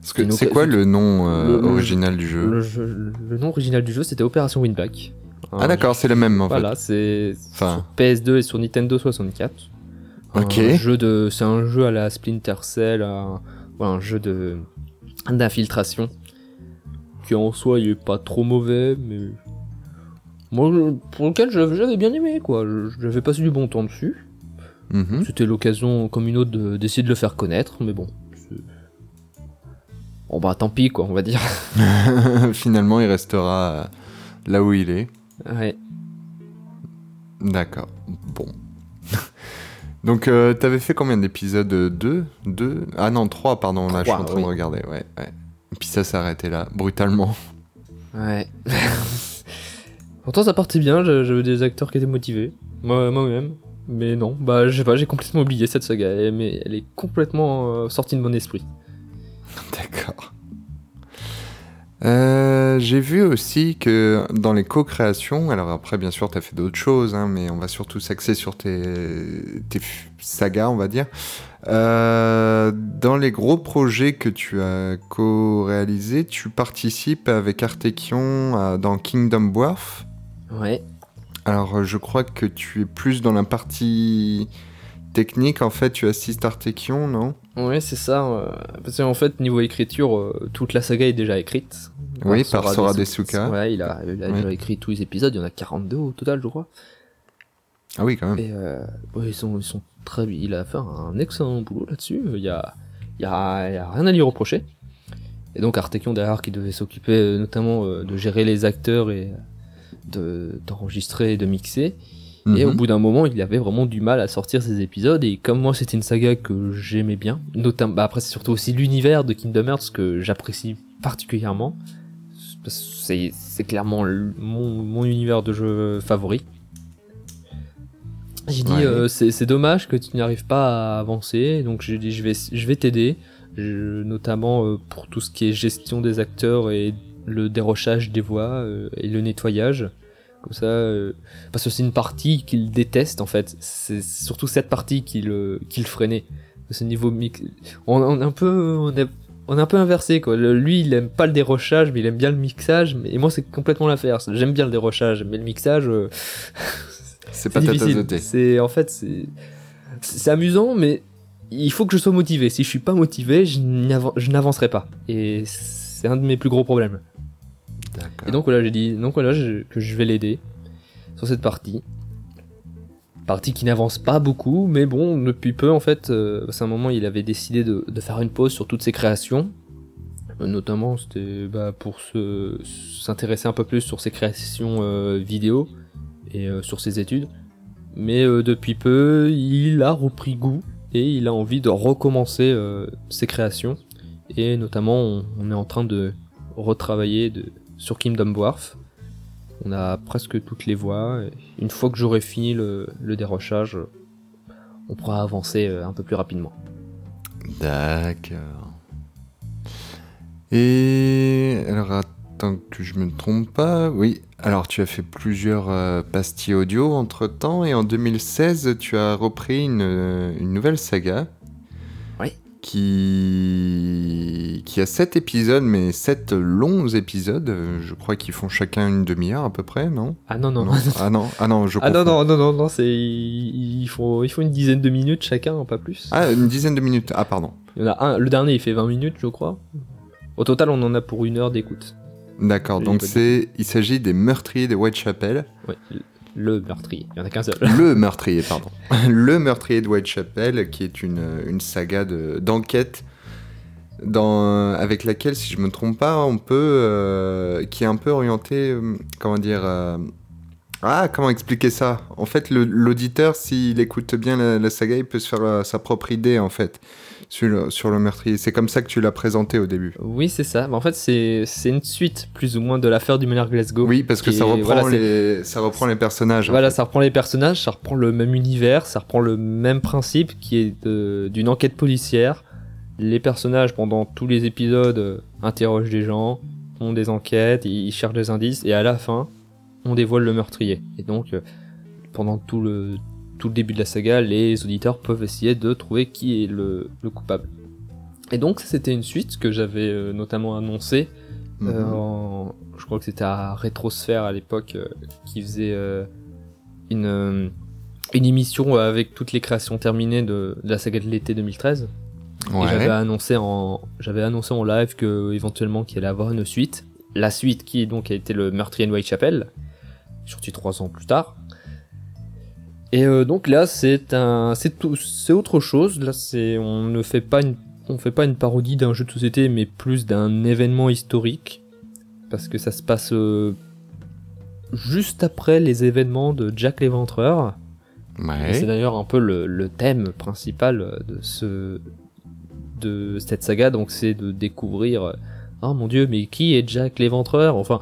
c'est quoi le nom euh, le- original du jeu le, jeu- le nom original du jeu c'était Opération Winback Ah d'accord, c'est le même en Voilà, c'est Enfin. sur PS2 et sur Nintendo 64. Ok. Un jeu de, c'est un jeu à la Splinter Cell, un, voilà, un jeu de d'infiltration qui en soi il est pas trop mauvais, mais moi pour lequel j'avais bien aimé quoi. J'avais passé du bon temps dessus. Mhm. C'était l'occasion comme une autre de- d'essayer de le faire connaître, mais bon. Bon bah tant pis quoi, on va dire. <laughs> <laughs> Finalement, il restera euh, là où il est. Ouais. D'accord. Bon. <laughs> Donc, euh, t'avais fait combien d'épisodes 2 2 Ah non, 3, pardon. Là, je suis en train oui. de regarder. Ouais, ouais. Et puis ça s'est arrêté là, brutalement. Ouais. Pourtant ça partait bien, j'avais des acteurs qui étaient motivés. Moi- Moi-même. Mais non, bah je sais pas, j'ai complètement oublié cette saga. Elle- Mais elle est complètement euh, sortie de mon esprit. <laughs> D'accord. Euh, J'ai vu aussi que dans les co-créations, alors après bien sûr tu as fait d'autres choses, hein, mais on va surtout s'axer sur tes, tes sagas, on va dire. Euh, dans les gros projets que tu as co-réalisés, tu participes avec Artekion dans Kingdom Wharf? Ouais. Alors je crois que tu es plus dans la partie technique, en fait tu assistes Artekion, non? Ouais, c'est ça. euh, parce qu'en fait, niveau écriture, euh, toute la saga est déjà écrite. Oui, par Sora Desu- Desuka. Ouais, il a, il a Oui. déjà écrit tous les épisodes, il y en a 42 au total, je crois. Ah oui quand même. Et euh, ouais, ils, sont, ils sont très. Il a fait un excellent boulot là-dessus. Il y a, il y, a, il y a rien à lui reprocher. Et donc Artekion derrière qui devait s'occuper euh, notamment euh, de gérer les acteurs et de- d'enregistrer et de mixer. Et au Mhm. bout d'un moment, il avait vraiment du mal à sortir ses épisodes. Et comme moi, c'était une saga que j'aimais bien, notamment, bah après, c'est surtout aussi l'univers de Kingdom Hearts que j'apprécie particulièrement. C'est clairement le- mon, mon univers de jeu favori. J'ai dit, Ouais. euh, c'est dommage que tu n'arrives pas à avancer. Donc j'ai dit, je vais, je vais t'aider. Notamment euh, pour tout ce qui est gestion des acteurs et le dérochage des voix euh, et le nettoyage. Comme ça, euh, parce que c'est une partie qu'il déteste en fait. C'est surtout cette partie qu'il qu'il freinait. Ce niveau mix, on, on est un peu, on est, on est un peu inversé quoi. Le- lui, il aime pas le dérochage, mais il aime bien le mixage. Mais, et moi, c'est complètement l'inverse. J'aime bien le dérochage, mais le mixage, euh, <laughs> C'est pas difficile. C'est en fait, c'est c'est amusant, mais il faut que je sois motivé. Si je suis pas motivé, je n'avancerai pas. Et c'est un de mes plus gros problèmes. Et donc voilà, j'ai dit que je vais l'aider sur cette partie. Partie qui n'avance pas beaucoup, mais bon, depuis peu en fait, euh, c'est un moment il avait décidé de, faire une pause sur toutes ses créations. Euh, Notamment, c'était bah, pour se- s'intéresser un peu plus sur ses créations euh, vidéo et euh, sur ses études. Mais depuis peu, il a repris goût et il a envie de recommencer ses créations. Et notamment, on, on est en train de retravailler de, sur Kingdom Wharf. On a presque toutes les voix. et Une fois que j'aurai fini le, dérochage, on pourra avancer euh, un peu plus rapidement. D'accord. Et alors attends que je me trompe pas, oui. Alors tu as fait plusieurs euh, pastilles audio entre temps et en 2016 tu as repris une, euh, une nouvelle saga. Qui qui a sept épisodes mais sept longs épisodes. Je crois qu'ils font chacun une demi-heure à peu près, non? Ah non, non, non. Ah non, ah non, je Ah non, non, non, non, non, c'est. Il faut, il faut une dizaine de minutes chacun, pas plus. Ah une dizaine de minutes. Ah pardon. Il y en a un, le dernier il fait 20 minutes, je crois. Au total, on en a pour une heure d'écoute. D'accord. Donc c'est il s'agit des meurtriers de Whitechapel. Ouais, le meurtrier, il y en a qu'un seul. Le meurtrier, pardon. <laughs> Le meurtrier de Whitechapel, qui est une, une saga de- d'enquête avec laquelle, si je me trompe pas, on peut, euh, qui est un peu orienté, euh, comment dire, euh, ah, comment expliquer ça? En fait, l'auditeur, s'il écoute bien la, la saga, il peut se faire sa propre idée, en fait, sur le, sur le meurtrier. C'est comme ça que tu l'as présenté au début. Oui, c'est ça. Mais en fait, c'est une suite, plus ou moins, de l'affaire du meneur Glasgow. Oui, parce que ça reprend, voilà, les, ça reprend les personnages. en Voilà, fait. ça reprend les personnages, ça reprend le même univers, ça reprend le même principe qui est de- d'une enquête policière. Les personnages, pendant tous les épisodes, euh, interrogent des gens, ont des enquêtes, ils cherchent des indices, et à la fin, on dévoile le meurtrier. Et donc, euh, pendant tout le, tout le début de la saga, les auditeurs peuvent essayer de trouver qui est le, le coupable. Et donc, ça, c'était une suite que j'avais euh, notamment annoncée Mhm. euh, en- je crois que c'était à Rétrosphère à l'époque euh, qui faisait une, une émission avec toutes les créations terminées de, de la saga de l'été 2013. Ouais. Et j'avais annoncé en j'avais annoncé en live que éventuellement qu'il allait avoir une suite. La suite qui donc a été le meurtrier de Whitechapel, sorti trois ans plus tard. Et euh, donc là c'est un c'est tout c'est autre chose. Là c'est on ne fait pas une on fait pas une parodie d'un jeu de société, mais plus d'un événement historique, parce que ça se passe euh, juste après les événements de Jack l'Éventreur. C'est d'ailleurs un peu le, le thème principal de ce de cette saga, donc c'est de découvrir euh, oh mon dieu, mais qui est Jack l'Éventreur? Enfin,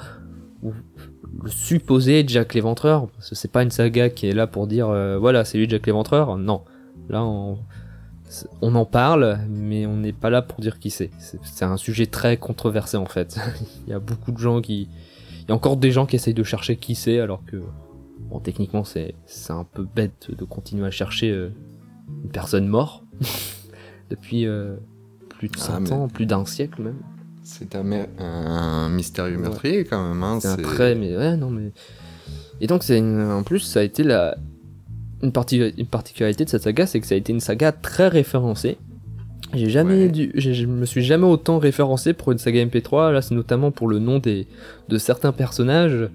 le supposé Jack l'Éventreur, parce que c'est pas une saga qui est là pour dire euh, voilà, c'est lui Jack l'Éventreur. Non, là on en parle, mais on n'est pas là pour dire qui c'est. C'est un sujet très controversé en fait. <laughs> Il y a beaucoup de gens qui, il y a encore des gens qui essayent de chercher qui c'est, alors que Bon, techniquement, c'est un peu bête de continuer à chercher euh, une personne morte <laughs> depuis euh, plus de Ah, 100 mais- ans, plus d'un siècle même. C'est un, un mystérieux Ouais. meurtrier quand même. Hein. C'est un très, mais ouais, non, mais. Et donc, c'est une- en plus, ça a été la. Une, parti... une particularité de cette saga, c'est que ça a été une saga très référencée. J'ai jamais Ouais. dû, j'ai- je me suis jamais autant référencé pour une saga MP3. Là, c'est notamment pour le nom des de certains personnages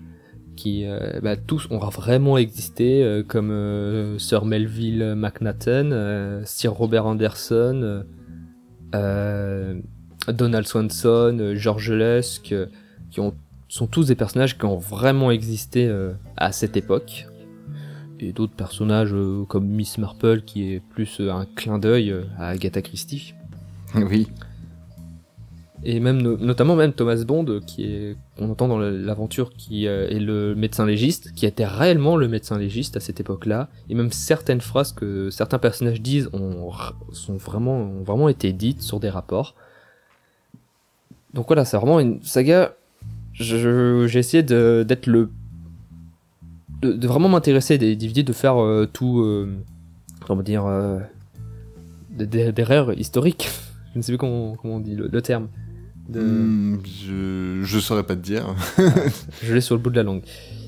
qui, euh, bah, tous ont vraiment existé, euh, comme euh, Sir Melville McNaughton, Sir Robert Anderson, Donald Swanson, euh, George Lusk, euh, qui ont sont tous des personnages qui ont vraiment existé euh, à cette époque. Et d'autres personnages comme Miss Marple qui est plus un clin d'œil à Agatha Christie. <laughs> Oui. Et même no- notamment même Thomas Bond qui est qu'on entend dans l'aventure qui est le médecin légiste qui était réellement le médecin légiste à cette époque-là et même certaines phrases que certains personnages disent ont sont vraiment ont vraiment été dites sur des rapports. Donc voilà, c'est vraiment une saga j'ai essayé de- d'être le de, de vraiment m'intéresser DVD de faire euh, tout euh, comment dire euh, des, des, erreurs historiques <laughs> je ne sais plus comment, comment on dit le, le terme de... Hmm, je... je saurais pas te dire. <laughs> je l'ai sur le bout de la langue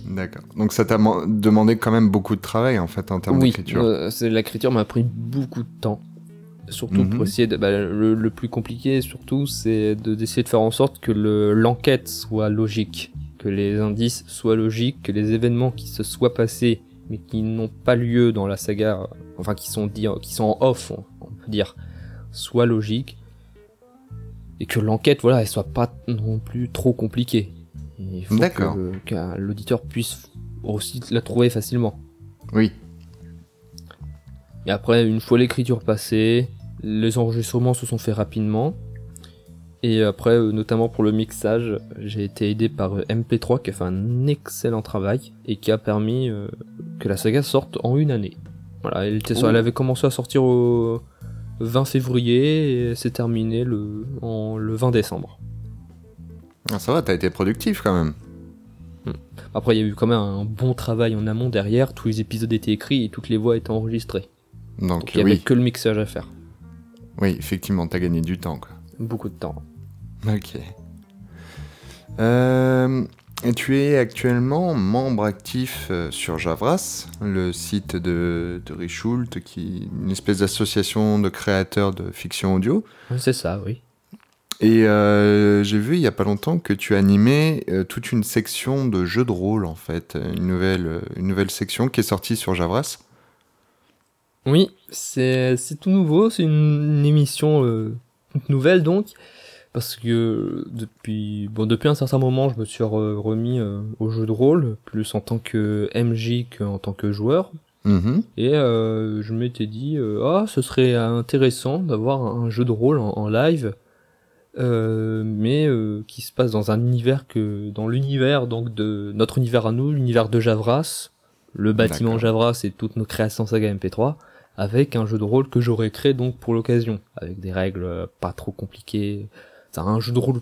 D'accord. Donc ça t'a man- demandé quand même beaucoup de travail en fait en termes oui d'écriture. euh, c'est l'écriture m'a pris beaucoup de temps surtout Mhm. pour essayer de bah, le, le plus compliqué surtout c'est de d'essayer de faire en sorte que le- l'enquête soit logique que les indices soient logiques que les événements qui se soient passés mais qui n'ont pas lieu dans la saga enfin qui sont dit qui sont en off on, on peut dire soient logiques et que l'enquête voilà elle soit pas non plus trop compliquée il faut D'accord. que, que l'auditeur puisse aussi la trouver facilement Oui. Et après, une fois l'écriture passée, les enregistrements se sont faits rapidement. Et après, euh, notamment pour le mixage, j'ai été aidé par euh, MP3 qui a fait un excellent travail et qui a permis euh, que la saga sorte en une année. Voilà, elle, était, elle avait commencé à sortir au 20 février et s'est terminée le, en, le 20 décembre. Ah, ça va, t'as été productif quand même. Après, il y a eu quand même un bon travail en amont derrière, tous les épisodes étaient écrits et toutes les voix étaient enregistrées. Donc, il y avait oui, que le mixage à faire. oui, effectivement, t'as gagné du temps quoi. Beaucoup de temps. Ok. Euh, et tu es actuellement membre actif euh, sur Javras, le site de, de Richult, qui une espèce d'association de créateurs de fiction audio. C'est ça, oui. Et euh, j'ai vu il y a pas longtemps que tu animais euh, toute une section de jeux de rôle en fait, une nouvelle, une nouvelle section qui est sortie sur Javras. Oui, c'est c'est tout nouveau, c'est une, une émission euh, toute nouvelle donc, parce que depuis bon depuis un certain moment, je me suis re- remis euh, au jeu de rôle, plus en tant que MJ qu'en tant que joueur, Mhm. et euh, je m'étais dit euh, ah ce serait intéressant d'avoir un jeu de rôle en, en live, euh, mais euh, qui se passe dans un univers que dans l'univers donc de notre univers à nous, l'univers de Javras, le bâtiment. Javras et toutes nos créations saga MP3 avec un jeu de rôle que j'aurais créé donc pour l'occasion, avec des règles pas trop compliquées. C'est un jeu de rôle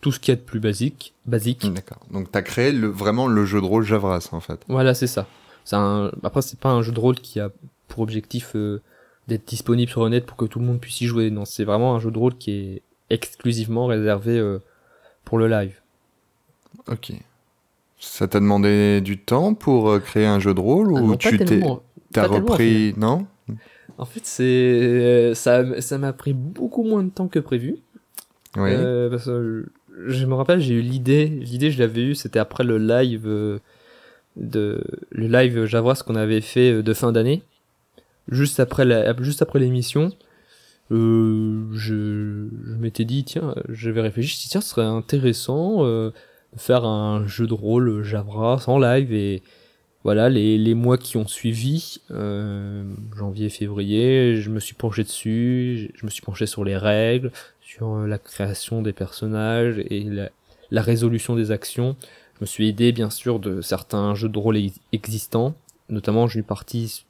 tout ce qu'il y a de plus basique, basique. D'accord. Donc t'as créé le, vraiment le jeu de rôle Javras en fait. Voilà, c'est ça. C'est un... Après, c'est pas un jeu de rôle qui a pour objectif euh, d'être disponible sur le net pour que tout le monde puisse y jouer. Non, c'est vraiment un jeu de rôle qui est exclusivement réservé euh, pour le live. Ok. Ça t'a demandé du temps pour euh, créer un jeu de rôle Ah ou non, tu t'es t'as repris non En fait, c'est ça, ça m'a pris beaucoup moins de temps que prévu. Oui. Euh, parce que je me rappelle, j'ai eu l'idée. L'idée, je l'avais eue, c'était après le live euh, de le live Javras qu'on avait fait euh, de fin d'année, juste après la, juste après l'émission. euh, je, je m'étais dit, tiens, j'avais réfléchi, si tiens, ce serait intéressant euh, de faire un jeu de rôle Javras en live et voilà, les, les mois qui ont suivi, euh, janvier, février, je me suis penché dessus, je me suis penché sur les règles, sur euh, la création des personnages et la, résolution des actions. Je me suis aidé bien sûr de certains jeux de rôle ex- existants, notamment je suis parti,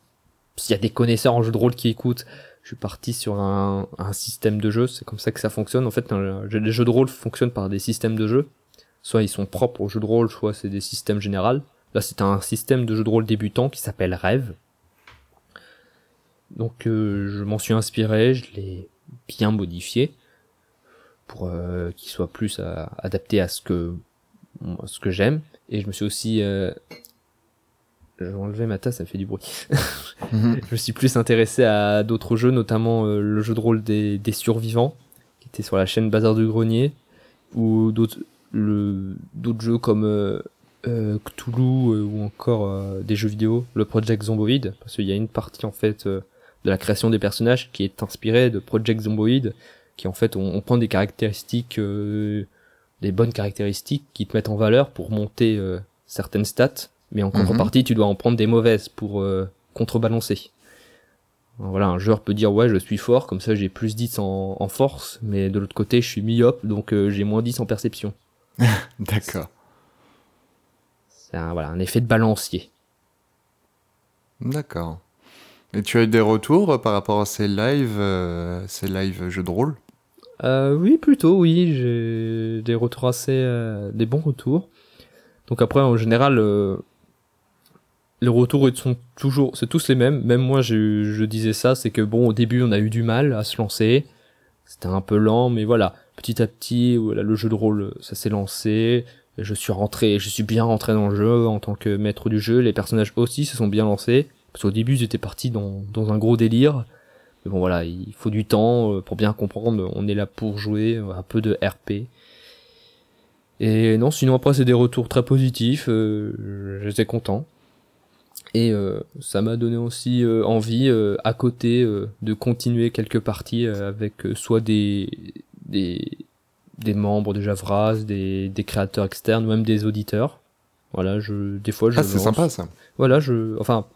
s'il y a des connaisseurs en jeux de rôle qui écoutent, je suis parti sur un, un système de jeu, c'est comme ça que ça fonctionne. En fait, les jeux de rôle fonctionnent par des systèmes de jeu. Soit ils sont propres aux jeux de rôle, soit c'est des systèmes généraux. Là, c'est un système de jeu de rôle débutant qui s'appelle Rêve. Donc, euh, je m'en suis inspiré, je l'ai bien modifié pour euh, qu'il soit plus à- adapté à ce que à ce que j'aime. Et je me suis aussi euh... je vais enlever ma tasse, ça fait du bruit. Mhm. <laughs> je me suis plus intéressé à d'autres jeux, notamment euh, le jeu de rôle des, des survivants, qui était sur la chaîne Bazar du Grenier, ou d'autres le d'autres jeux comme euh, euh, Cthulhu euh, ou encore euh, des jeux vidéo, le Project Zomboid, parce qu'il y a une partie en fait euh, de la création des personnages qui est inspirée de Project Zomboid, qui en fait on, on prend des caractéristiques, euh, des bonnes caractéristiques qui te mettent en valeur pour monter euh, certaines stats, mais en contrepartie tu dois en prendre des mauvaises pour euh, contrebalancer. Voilà, un joueur peut dire ouais je suis fort, comme ça j'ai plus 10 en, en force, mais de l'autre côté je suis myope, donc euh, j'ai moins 10 en perception. <laughs> D'accord. C'est un, voilà, un effet de balancier. D'accord. Et tu as eu des retours par rapport à ces lives, euh, ces lives jeux de rôle? Euh, oui, plutôt, oui, j'ai des retours assez, euh, des bons retours. Donc après, en général, euh, les retours ils sont toujours, c'est tous les mêmes. Même moi, je, je disais ça, c'est que bon, au début, on a eu du mal à se lancer. C'était un peu lent, mais voilà, petit à petit, voilà, le jeu de rôle, ça s'est lancé. Je suis rentré, je suis bien rentré dans le jeu en tant que maître du jeu. Les personnages aussi se sont bien lancés. Parce qu'au début, j'étais parti dans, dans un gros délire. Mais bon voilà, il faut du temps euh, pour bien comprendre. On est là pour jouer euh, un peu de RP. Et non, sinon après c'est des retours très positifs. Euh, J'étais content. Et euh, ça m'a donné aussi envie à côté de continuer quelques parties avec soit des, des des membres de Javras, des, des créateurs externes, ou même des auditeurs. Voilà, je des fois je Ah, c'est sympa ça. voilà, je, enfin,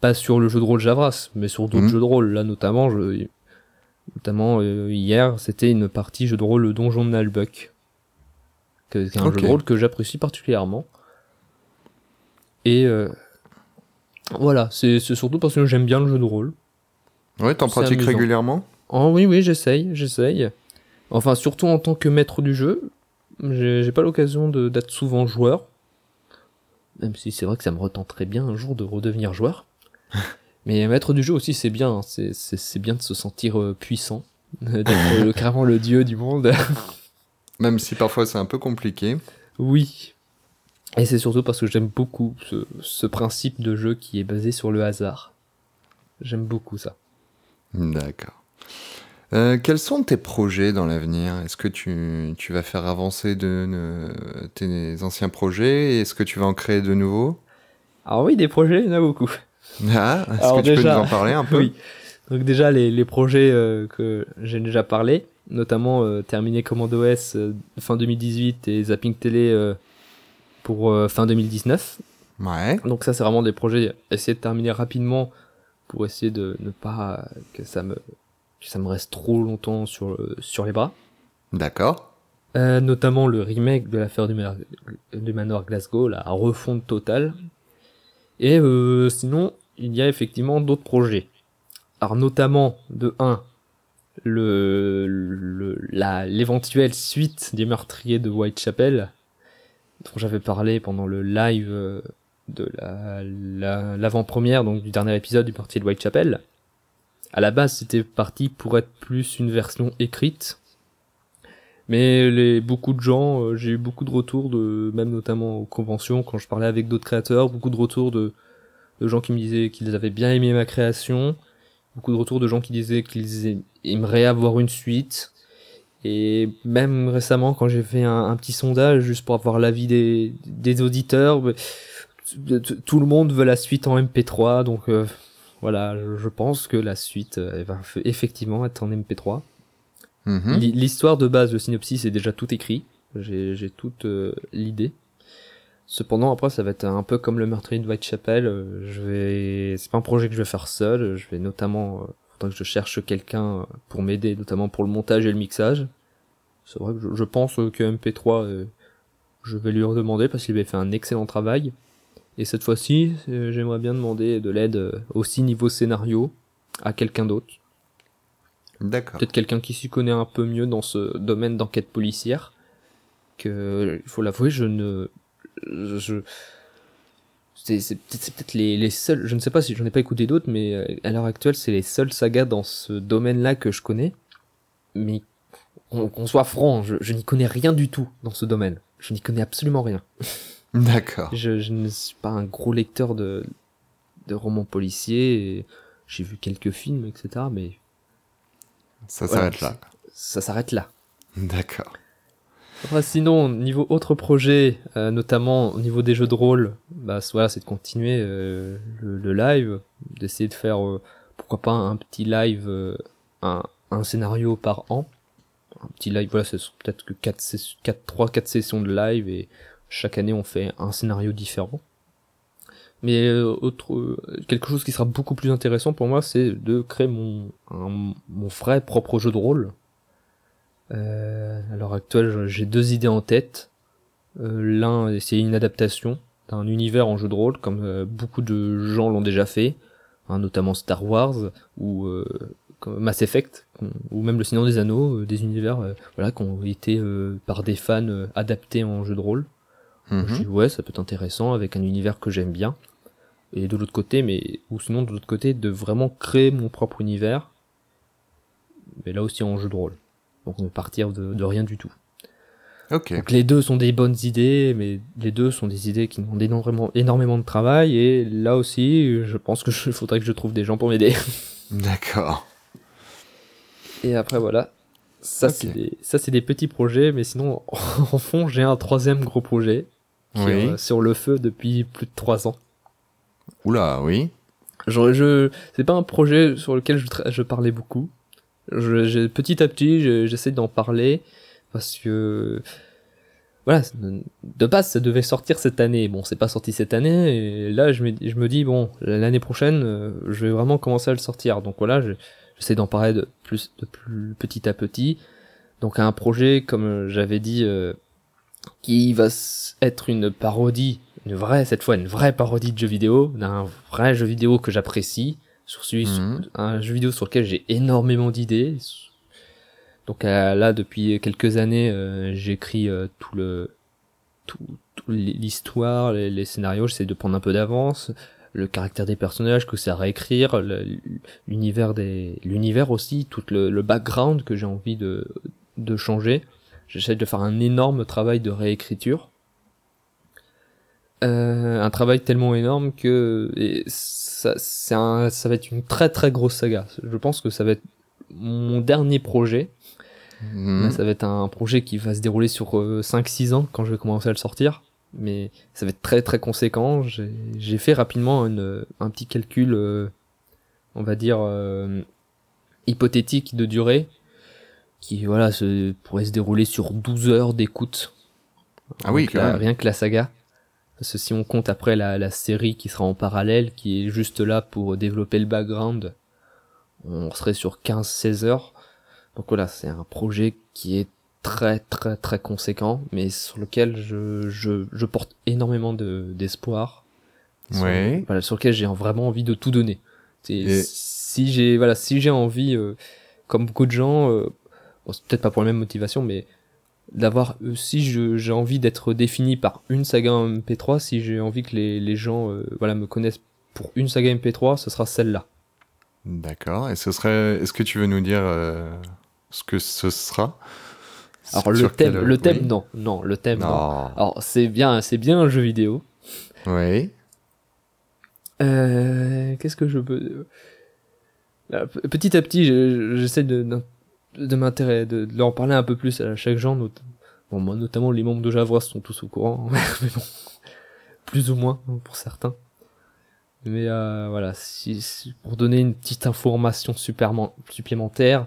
pas sur le jeu de rôle Javras, mais sur d'autres Mhm. jeux de rôle. Là, notamment, je, notamment euh, hier, c'était une partie jeu de rôle le Donjon de Nalbuck, que c'est un jeu de rôle que j'apprécie particulièrement. Et euh, voilà, c'est surtout parce que j'aime bien le jeu de rôle. Ouais, t'en pratiques amusant. régulièrement? Oh oui, oui, j'essaye, j'essaye. Enfin, surtout en tant que maître du jeu, j'ai pas l'occasion de- d'être souvent joueur. Même si c'est vrai que ça me retenterait bien un jour de redevenir joueur. <laughs> Mais maître du jeu aussi, c'est bien. hein. C'est- C'est c'est bien de se sentir euh, puissant, <laughs> d'être euh, <laughs> carrément le dieu du monde. Même si parfois c'est un peu compliqué. oui. Et c'est surtout parce que j'aime beaucoup ce, ce principe de jeu qui est basé sur le hasard. J'aime beaucoup ça. D'accord. Euh, quels sont tes projets dans l'avenir? Est-ce que tu, tu vas faire avancer de, de- tes anciens projets? Est-ce que tu vas en créer de nouveaux? Alors oui, des projets, il y en a beaucoup. Ah, est-ce que tu déjà- peux nous en parler un peu? Oui. Donc déjà les, les projets euh, que j'ai déjà parlé, notamment euh, terminer Commando S fin 2018 et Zapping Télé pour fin 2019. Ouais. Donc ça c'est vraiment des projets essayer de terminer rapidement pour essayer de ne pas que ça me ça me reste trop longtemps sur le- sur les bras. D'accord. Euh, notamment le remake de l'affaire du, Manor- du Manor Glasgow, la refonte totale. Et euh, sinon, il y a effectivement d'autres projets. Alors notamment, de 1, le, le, la, l'éventuelle suite des meurtriers de Whitechapel, dont j'avais parlé pendant le live euh, de la, la- l'avant-première, donc du dernier épisode du meurtrier de Whitechapel. À la base, c'était parti pour être plus une version écrite, mais les, beaucoup de gens, euh, j'ai eu beaucoup de retours de, même notamment aux conventions, quand je parlais avec d'autres créateurs, beaucoup de retours de, de gens qui me disaient qu'ils avaient bien aimé ma création, beaucoup de retours de gens qui disaient qu'ils aim- aimeraient avoir une suite, et même récemment, quand j'ai fait un, petit sondage juste pour avoir l'avis des, des auditeurs, bah, tout le monde veut la suite en MP3, donc euh, voilà, je, pense que la suite euh, elle va effectivement être en MP3. Mhm. L'hi- L'histoire de base, le synopsis est déjà tout écrit. J'ai toute euh, l'idée. Cependant, après, ça va être un peu comme le meurtrier de Whitechapel. euh, Je vais, c'est pas un projet que je vais faire seul. Je vais notamment, faudra que je cherche quelqu'un pour m'aider, notamment pour le montage et le mixage. C'est vrai que je, pense que MP3, euh, je vais lui redemander parce qu'il avait fait un excellent travail. Et cette fois-ci, euh, j'aimerais bien demander de l'aide euh, aussi niveau scénario à quelqu'un d'autre. D'accord. Peut-être quelqu'un qui s'y connaît un peu mieux dans ce domaine d'enquête policière. Que, il faut l'avouer, je ne, je, c'est, c'est peut-être, c'est peut-être les, les seuls, je ne sais pas si j'en ai pas écouté d'autres, mais euh, à l'heure actuelle, c'est les seules sagas dans ce domaine-là que je connais. Mais, qu'on, qu'on soit franc, je, je n'y connais rien du tout dans ce domaine. Je n'y connais absolument rien. <laughs> D'accord. Je, je ne suis pas un gros lecteur de, de romans policiers. J'ai vu quelques films, etc., mais Ça Voilà, s'arrête là. ça s'arrête là. D'accord. Après, sinon, niveau autre projet, euh, notamment au niveau des jeux de rôle, bah voilà, c'est de continuer euh, le, le live, d'essayer de faire euh, pourquoi pas un petit live, un, un scénario par an. Un petit live, voilà, c'est peut-être que 4, 4, 3, 4 sessions de live et chaque année on fait un scénario différent. Mais euh, autre, euh, quelque chose qui sera beaucoup plus intéressant pour moi, c'est de créer mon, un- mon vrai propre jeu de rôle. Euh, à actuelle, j'ai deux idées en tête. Euh, L'un, c'est une adaptation d'un univers en jeu de rôle, comme euh, beaucoup de gens l'ont déjà fait, hein, notamment Star Wars ou Mass Effect, ou même Le Seigneur des Anneaux, des univers voilà, qui ont été par des fans adaptés en jeu de rôle. Mhm. Je dis ouais, ça peut être intéressant avec un univers que j'aime bien. Et de l'autre côté, mais ou sinon de l'autre côté, de vraiment créer mon propre univers, mais là aussi en jeu de rôle. Donc ne partir de, de rien du tout. Ok. Donc les deux sont des bonnes idées, mais les deux sont des idées qui demandent énormément, énormément de travail. Et là aussi, je pense que je <laughs> faudrait que je trouve des gens pour m'aider. <laughs> D'accord. Et après voilà, ça c'est des, ça c'est des petits projets, mais sinon <laughs> en fond j'ai un troisième gros projet qui Oui. est euh, sur le feu depuis plus de trois ans. Oula, oui. Je, je, c'est pas un projet sur lequel je, parlais beaucoup. Je, je- petit à petit, je- j'essaie d'en parler parce que voilà, de- base, ça devait sortir cette année. Bon, c'est pas sorti cette année. Et là, je me, je me dis bon, l'année prochaine, euh, je vais vraiment commencer à le sortir. Donc voilà, je- j'essaie d'en parler de plus, de plus petit à petit. Donc un projet, comme j'avais dit, euh, qui va être une parodie, une vraie, cette fois une vraie parodie de jeu vidéo, d'un vrai jeu vidéo que j'apprécie, sur celui, Mhm. un jeu vidéo sur lequel j'ai énormément d'idées. Donc euh, là, depuis quelques années, euh, j'écris euh, tout le, tout, tout l'histoire, les, les scénarios, j'essaie de prendre un peu d'avance, le caractère des personnages que c'est à réécrire, l'univers des, l'univers aussi, tout le, le background que j'ai envie de, de changer. J'essaie de faire un énorme travail de réécriture. Euh, un travail tellement énorme que et ça, un, ça va être une très très grosse saga. Je pense que ça va être mon dernier projet. Mhm. Là, ça va être un projet qui va se dérouler sur euh, 5-6 ans quand je vais commencer à le sortir. Mais ça va être très très conséquent. J'ai j'ai fait rapidement une, un petit calcul, euh, on va dire, euh, hypothétique de durée, qui voilà, se, pourrait se dérouler sur 12 heures d'écoute. Ah oui, même. rien que la saga. Parce que si on compte après la, la série qui sera en parallèle, qui est juste là pour développer le background, on serait sur 15-16 heures. Donc voilà, c'est un projet qui est très très très conséquent, mais sur lequel je, je, je porte énormément de d'espoir. Ouais. Voilà, sur lequel j'ai vraiment envie de tout donner. Et- Si j'ai voilà, si j'ai envie, euh, comme beaucoup de gens, euh, bon, c'est peut-être pas pour la même motivation, mais d'avoir euh, si j'ai envie d'être défini par une saga en MP3, si j'ai envie que les, les gens euh, voilà me connaissent pour une saga MP3, ce sera celle-là. D'accord. Et ce serait. Est-ce que tu veux nous dire euh, ce que ce sera? Alors le thème, quel- le thème oui non, non, le thème non. Non. Alors c'est bien, c'est bien un jeu vidéo. Oui. Euh, Qu'est-ce que je peux Petit à petit, je- j'essaie de de m'intéresser, de, de leur parler un peu plus à chaque genre. not- Bon, moi, notamment les membres de Javras sont tous au courant, <laughs> mais bon, plus ou moins hein, pour certains. Mais euh, voilà, si, si- pour donner une petite information supplémentaire,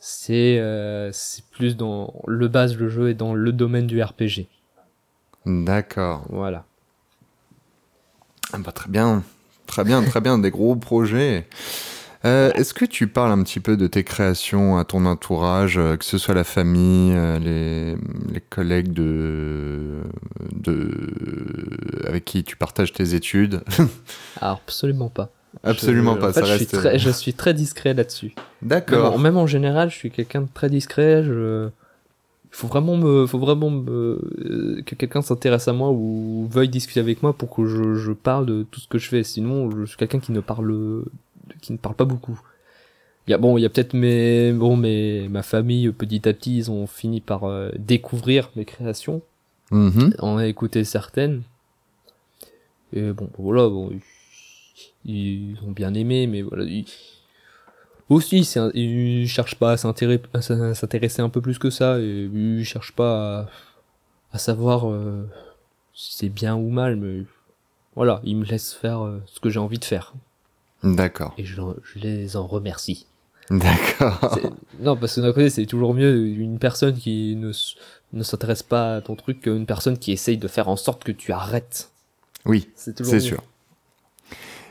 c'est euh, c'est plus dans le base le jeu est dans le domaine du RPG. D'accord. Voilà. Ah bah, très bien, très bien, très bien, des gros projets. Euh, Est-ce que tu parles un petit peu de tes créations à ton entourage, euh, que ce soit la famille, euh, les, les collègues de, de, avec qui tu partages tes études? Alors absolument pas. Absolument Je- pas, en fait, ça je reste. Suis très, je suis très discret là-dessus. D'accord. même en général, je suis quelqu'un de très discret. Je... Il faut vraiment me, faut vraiment me, que quelqu'un s'intéresse à moi ou veuille discuter avec moi pour que je, je parle de tout ce que je fais. Sinon, je suis quelqu'un qui ne parle, qui ne parle pas beaucoup. Il y a bon, il y a peut-être mes, bon, mes, ma famille petit à petit, ils ont fini par euh, découvrir mes créations, en a écouté certaines. Et bon, voilà, bon, ils, ils ont bien aimé, mais voilà. Ils, aussi, un- ils cherchent pas à s'intéresser, à s'intéresser un peu plus que ça, et ils cherchent pas à, à savoir euh, si c'est bien ou mal, mais voilà, ils me laissent faire euh, ce que j'ai envie de faire. D'accord. Et je, je les en remercie. D'accord. Non, parce que d'un côté, c'est toujours mieux une personne qui ne, ne s'intéresse pas à ton truc qu'une personne qui essaye de faire en sorte que tu arrêtes. Oui, C'est toujours c'est mieux. sûr.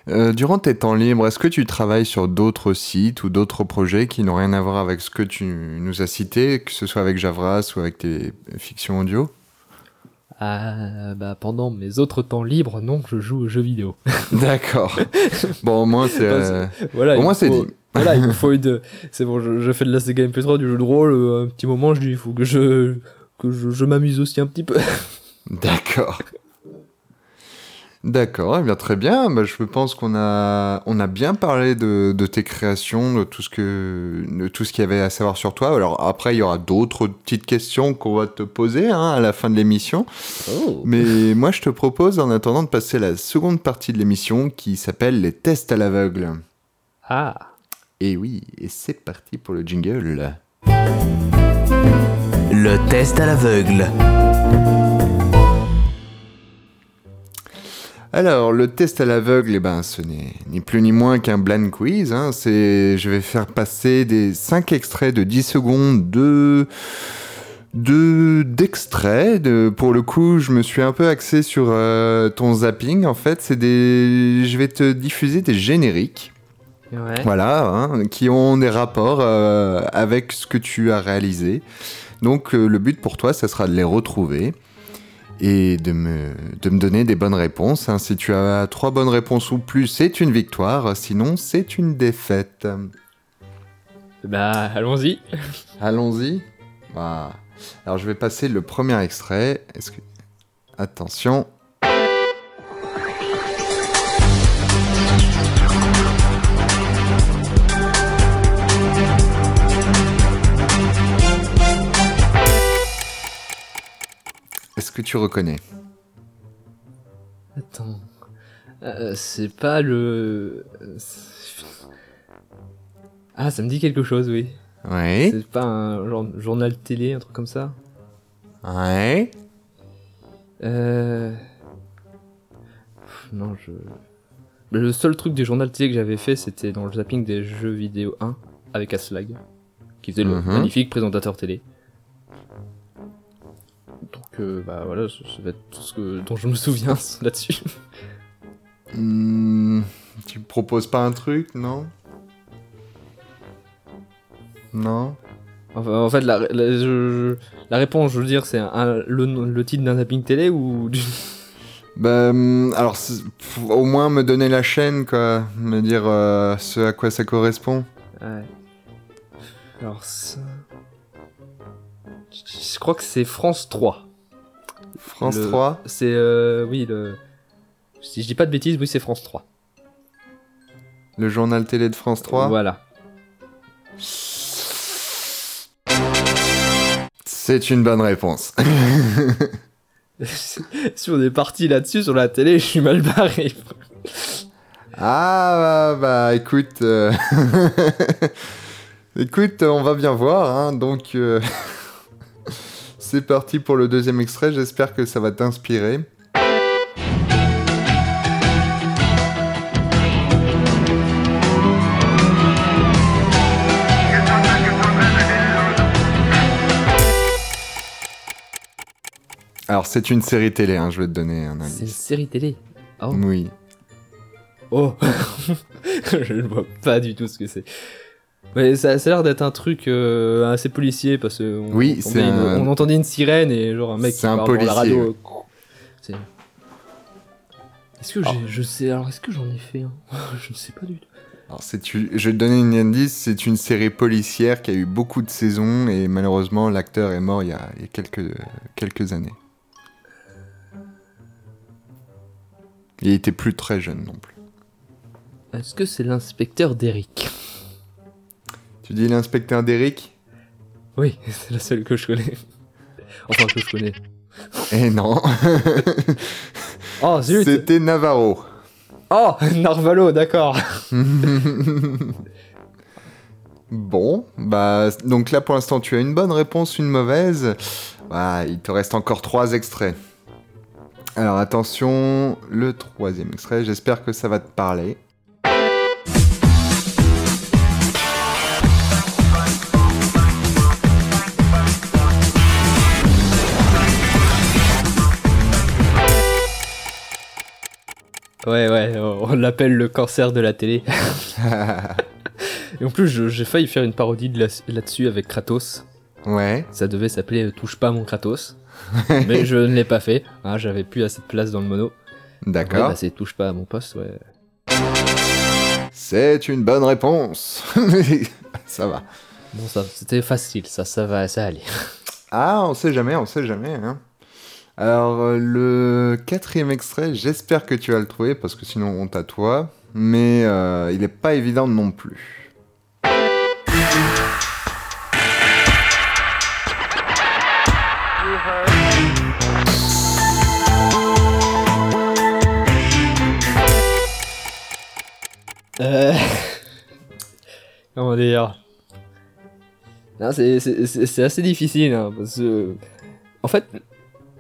Euh, durant tes temps libres, est-ce que tu travailles sur d'autres sites ou d'autres projets qui n'ont rien à voir avec ce que tu nous as cité, que ce soit avec Javras ou avec tes fictions audio? Ah, bah, pendant mes autres temps libres, non, je joue aux jeux vidéo. <laughs> D'accord. Bon, au moins, c'est. Euh, Voilà, Au moins, c'est dit. <laughs> Voilà, il me faut une. C'est bon, je, je fais de la Sega MP3, du jeu de rôle. euh, un petit moment, je dis, il faut que je que je, je m'amuse aussi un petit peu. <laughs> D'accord. D'accord, eh bien très bien. Bah, je pense qu'on a, on a bien parlé de, de tes créations, de tout ce que, de tout ce qu'il y avait à savoir sur toi. Alors après, il y aura d'autres petites questions qu'on va te poser hein, à la fin de l'émission. Oh. Mais moi, je te propose en attendant de passer à la seconde partie de l'émission qui s'appelle les tests à l'aveugle. Ah. Et oui, et c'est parti pour le jingle. Le test à l'aveugle. Alors, le test à l'aveugle, eh ben, ce n'est ni plus ni moins qu'un blind quiz. hein. C'est, je vais faire passer des 5 extraits de 10 secondes de, de, d'extraits. De, pour le coup, je me suis un peu axé sur euh, ton zapping. En fait, c'est des, je vais te diffuser des génériques. Ouais. Voilà, hein, qui ont des rapports euh, avec ce que tu as réalisé. Donc euh, le but pour toi, ça sera de les retrouver et de me, de me donner des bonnes réponses. hein. Si tu as trois bonnes réponses ou plus, c'est une victoire, sinon c'est une défaite. Bah, allons-y. <laughs> Allons-y. Voilà. Alors je vais passer le premier extrait. Est-ce que... Attention. Que tu reconnais? Attends. Euh, c'est pas le. c'est- Ah, ça me dit quelque chose, oui. Ouais. C'est pas un jour- journal télé, un truc comme ça? Ouais. Euh... Pff, Non, je... Le seul truc du journal télé que j'avais fait, c'était dans le zapping des jeux vidéo 1, avec Aslag, qui faisait le Mhm. magnifique présentateur télé. Donc, euh, bah voilà, ça, ça va être tout ce que, dont je me souviens <laughs> là-dessus. Hmm, tu proposes pas un truc, non? Non? Enfin, en fait, la, la, je- je- la réponse, je veux dire, c'est le, le titre d'un zapping télé ou du... <laughs> Bah, hum, alors, au moins me donner la chaîne, quoi. Me dire euh, ce à quoi ça correspond. Ouais. Alors ça... Je crois que c'est France 3. France Le- 3 C'est euh, oui le. Si je dis pas de bêtises, oui c'est France 3. Le journal télé de France 3 Voilà. C'est une bonne réponse. <laughs> si on est parti là-dessus sur la télé, je suis mal barré. ah, bah, bah, écoute... euh, <laughs> écoute, on va bien voir, hein, donc... euh, <laughs> C'est parti pour le deuxième extrait, j'espère que ça va t'inspirer. Alors, c'est une série télé, hein, je vais te donner un indice. C'est une série télé oh. Oui. Oh <laughs> Je ne vois pas du tout ce que c'est. Mais ça, ça a l'air d'être un truc euh, assez policier parce que on, Oui, entendait une, un- on entendait une sirène et genre un mec qui un parle dans la policier, radio. ouais. Est-ce que j'ai, je sais alors est-ce que j'en ai fait un <laughs> Je ne sais pas du tout. Alors, c'est une- je vais te donner un indice, c'est une série policière qui a eu beaucoup de saisons et malheureusement, l'acteur est mort il y a, il y a quelques, quelques années. Il était plus très jeune non plus. Est-ce que c'est l'inspecteur d'Eric? Tu dis l'inspecteur d'Eric Oui, <laughs> c'est la seule que je connais. Enfin que je connais. Eh non <laughs> Oh zut C'était Navarro. Oh <laughs> Narvalo, d'accord. Bon, bah donc là pour l'instant tu as une bonne réponse, une mauvaise. Bah, il te reste encore trois extraits. Alors attention, le troisième extrait, j'espère que ça va te parler. Ouais, ouais, on l'appelle le cancer de la télé. <laughs> Et en plus, j'ai failli faire une parodie de là-dessus avec Kratos. Ouais, Ça devait s'appeler euh, Touche pas à mon Kratos. <laughs> mais je ne l'ai pas fait. hein, J'avais plus assez de place dans le mono. D'accord. bah, c'est Touche pas à mon poste, ouais. C'est une bonne réponse. <laughs> ça va. Bon, ça, c'était facile, ça, ça va, ça allait. Ah, on sait jamais, on sait jamais. Hein. Alors, euh, le quatrième extrait, j'espère que tu vas le trouver parce que sinon on à toi. Mais euh, il est pas évident non plus. Euh... <laughs> Comment dire? C'est assez difficile, hein, parce que... En fait,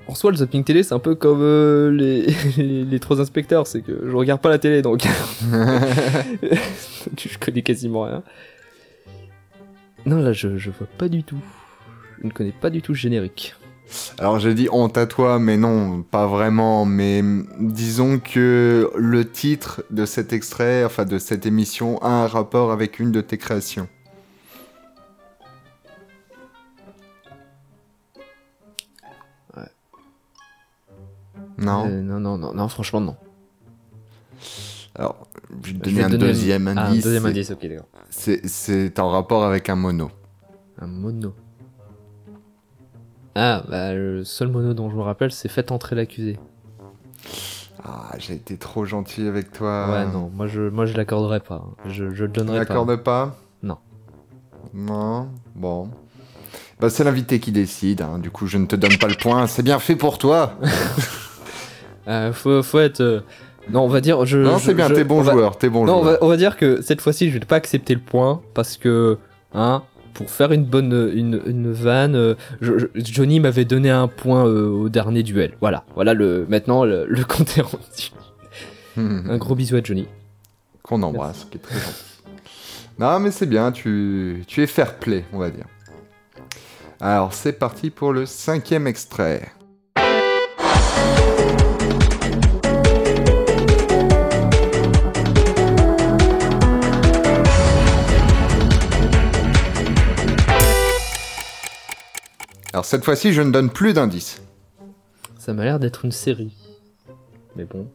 en soi, le zapping télé, c'est un peu comme euh, les, <laughs> les, les trois inspecteurs, c'est que je regarde pas la télé, donc... <laughs> <laughs> je connais quasiment rien. Non, là, je, je vois pas du tout. Je ne connais pas du tout le générique. Alors j'ai dit honte à toi, mais non, pas vraiment. Mais disons que le titre de cet extrait, enfin de cette émission, a un rapport avec une de tes créations. Non. Euh, non, non, non, non, franchement, non. Alors, je vais te donner un donner deuxième Ah, un indice. deuxième c'est- indice, ok, d'accord. c'est- C'est en rapport avec un mono. Un mono. Ah, bah le seul mono dont je me rappelle, c'est Faites entrer l'accusé. Ah, j'ai été trop gentil avec toi. Ouais, non, moi je, moi je l'accorderai pas. Je, je le Tu donnerai pas. l'accordes pas? Non. Non Bon. Bah, c'est l'invité qui décide, hein. du coup je ne te donne pas le point, c'est bien fait pour toi <laughs> Euh, faut, faut être. euh, Non, on va dire. Je, Non, c'est bien, t'es bon on va- joueur, t'es bon Non, on joueur. va, on va dire que cette fois-ci, je vais pas accepter le point parce que, hein, pour faire une bonne une, une vanne, euh, je- je- Johnny m'avait donné un point euh, au dernier duel. Voilà, voilà le maintenant le, le compte est rendu. Un gros bisou à Johnny. Qu'on embrasse, qui est très gentil. Non, mais c'est bien, tu, tu es fair play, on va dire. Alors, c'est parti pour le cinquième extrait. Alors, cette fois-ci, je ne donne plus d'indices. Ça m'a l'air d'être une série, mais bon,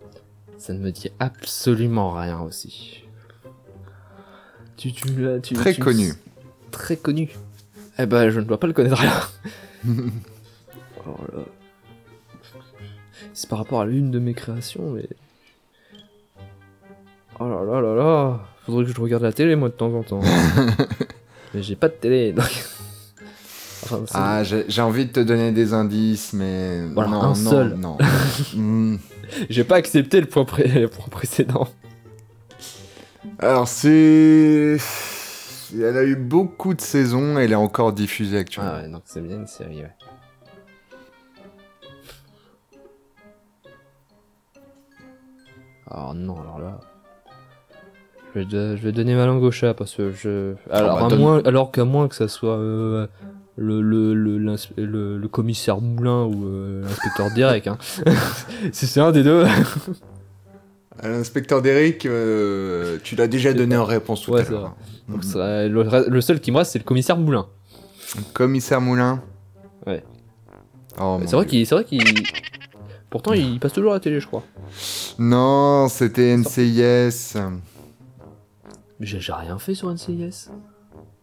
ça ne me dit absolument rien aussi. Tu, tu, tu Très tu- connu. Très connu. Eh ben, je ne dois pas le connaître là. <laughs> Alors là. C'est par rapport à l'une de mes créations, mais. Oh là là là là. Faudrait que je regarde la télé, moi, de temps en temps. <laughs> mais j'ai pas de télé, donc. Enfin, Ah, j'ai envie de te donner des indices, mais Voilà, non, un non, seul. non. Hmm. <laughs> J'ai pas accepté le point, pré- le point précédent. Alors c'est, elle a eu beaucoup de saisons, elle est encore diffusée actuellement. Ah ouais, donc c'est bien une série, ouais. Alors non, alors là... Je vais, de- je vais donner ma langue au chat parce que je... Alors, bah, à donne- moins, alors qu'à moins que ça soit... euh, le, le, le, le- le commissaire Moulin ou euh, l'inspecteur Derek. Hein. <laughs> c'est c'est un des deux. À l'inspecteur Derek, euh, tu l'as déjà donné en réponse tout Ouais, à l'heure. Donc, ça- le, seul qui me reste, c'est le commissaire Moulin. Commissaire Moulin. Ouais. Oh, c'est vrai qu'il. Pourtant, il passe toujours à la télé, je crois. Non, c'était NCIS. J'ai rien fait sur NCIS.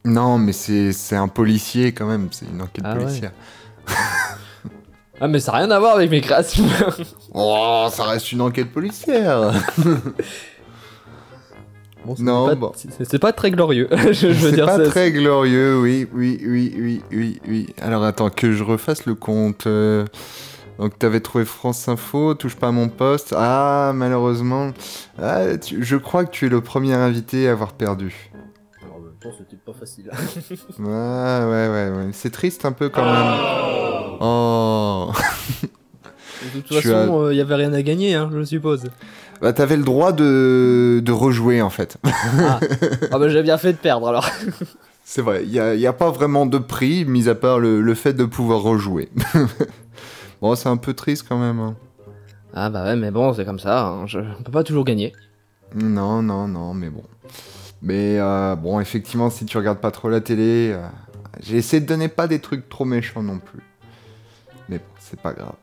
Non, mais c'est c'est un policier quand même, c'est une enquête Ah ouais. policière. <laughs> Ah, mais ça n'a rien à voir avec mes créations. <laughs> Oh, ça reste une enquête policière. <laughs> Bon, Non, bon. c'est pas très glorieux. je, je veux C'est pas très glorieux, oui, oui, oui, oui, oui, oui. Alors attends, que je refasse le compte. euh, Donc t'avais trouvé France Info, touche pas à mon poste. Ah, malheureusement. Ah, tu- je crois que tu es le premier invité à avoir perdu. Temps, c'était pas facile. <laughs> Ouais, ouais, ouais, ouais. C'est triste un peu quand même. Oh. De toute Tu façon, il y avait rien à gagner, hein, je suppose. Bah t'avais le droit de, de rejouer en fait. Ah, ah bah j'ai bien fait de perdre alors. <laughs> C'est vrai, il n'y a, y a pas vraiment de prix, mis à part le, le fait de pouvoir rejouer. <laughs> bon, c'est un peu triste quand même. hein. Ah bah ouais, mais bon, c'est comme ça, hein, je... on peut pas toujours gagner. Non, non, non, mais bon. Mais euh, bon, effectivement, si tu regardes pas trop la télé, euh, j'ai essayé de donner pas des trucs trop méchants non plus. Mais bon, c'est pas grave.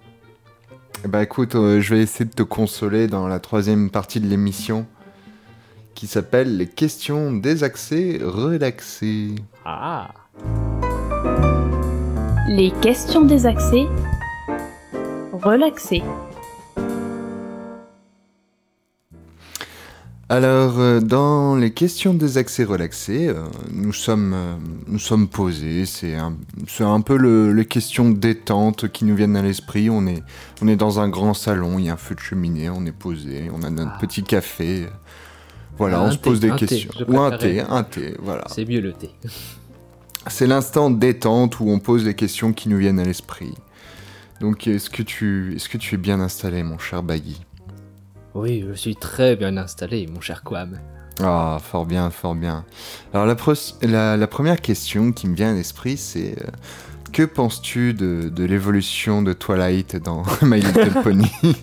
Eh ben écoute, euh, je vais essayer de te consoler dans la troisième partie de l'émission qui s'appelle les questions désaxées relaxées. Ah Les questions désaxées. Relaxées. Alors, euh, dans les questions désaxées relaxées, euh, nous, sommes, euh, nous sommes posés. C'est un, peu le, les questions détente qui nous viennent à l'esprit. On est, on est dans un grand salon, il y a un feu de cheminée, on est posé, on a notre Ah. petit café. Voilà, Ah, on se thé, pose des thé, questions. Ou un thé, un thé, voilà. C'est mieux le thé. <laughs> C'est l'instant détente où on pose les questions qui nous viennent à l'esprit. Donc, est-ce que, tu, est-ce que tu es bien installé, mon cher Baggy? Oui, je suis très bien installé, mon cher Quam. Ah, fort bien, fort bien. Alors la, pro- la, la première question qui me vient à l'esprit, c'est euh, que penses-tu de, de l'évolution de Twilight dans <laughs> My Little Pony? <laughs>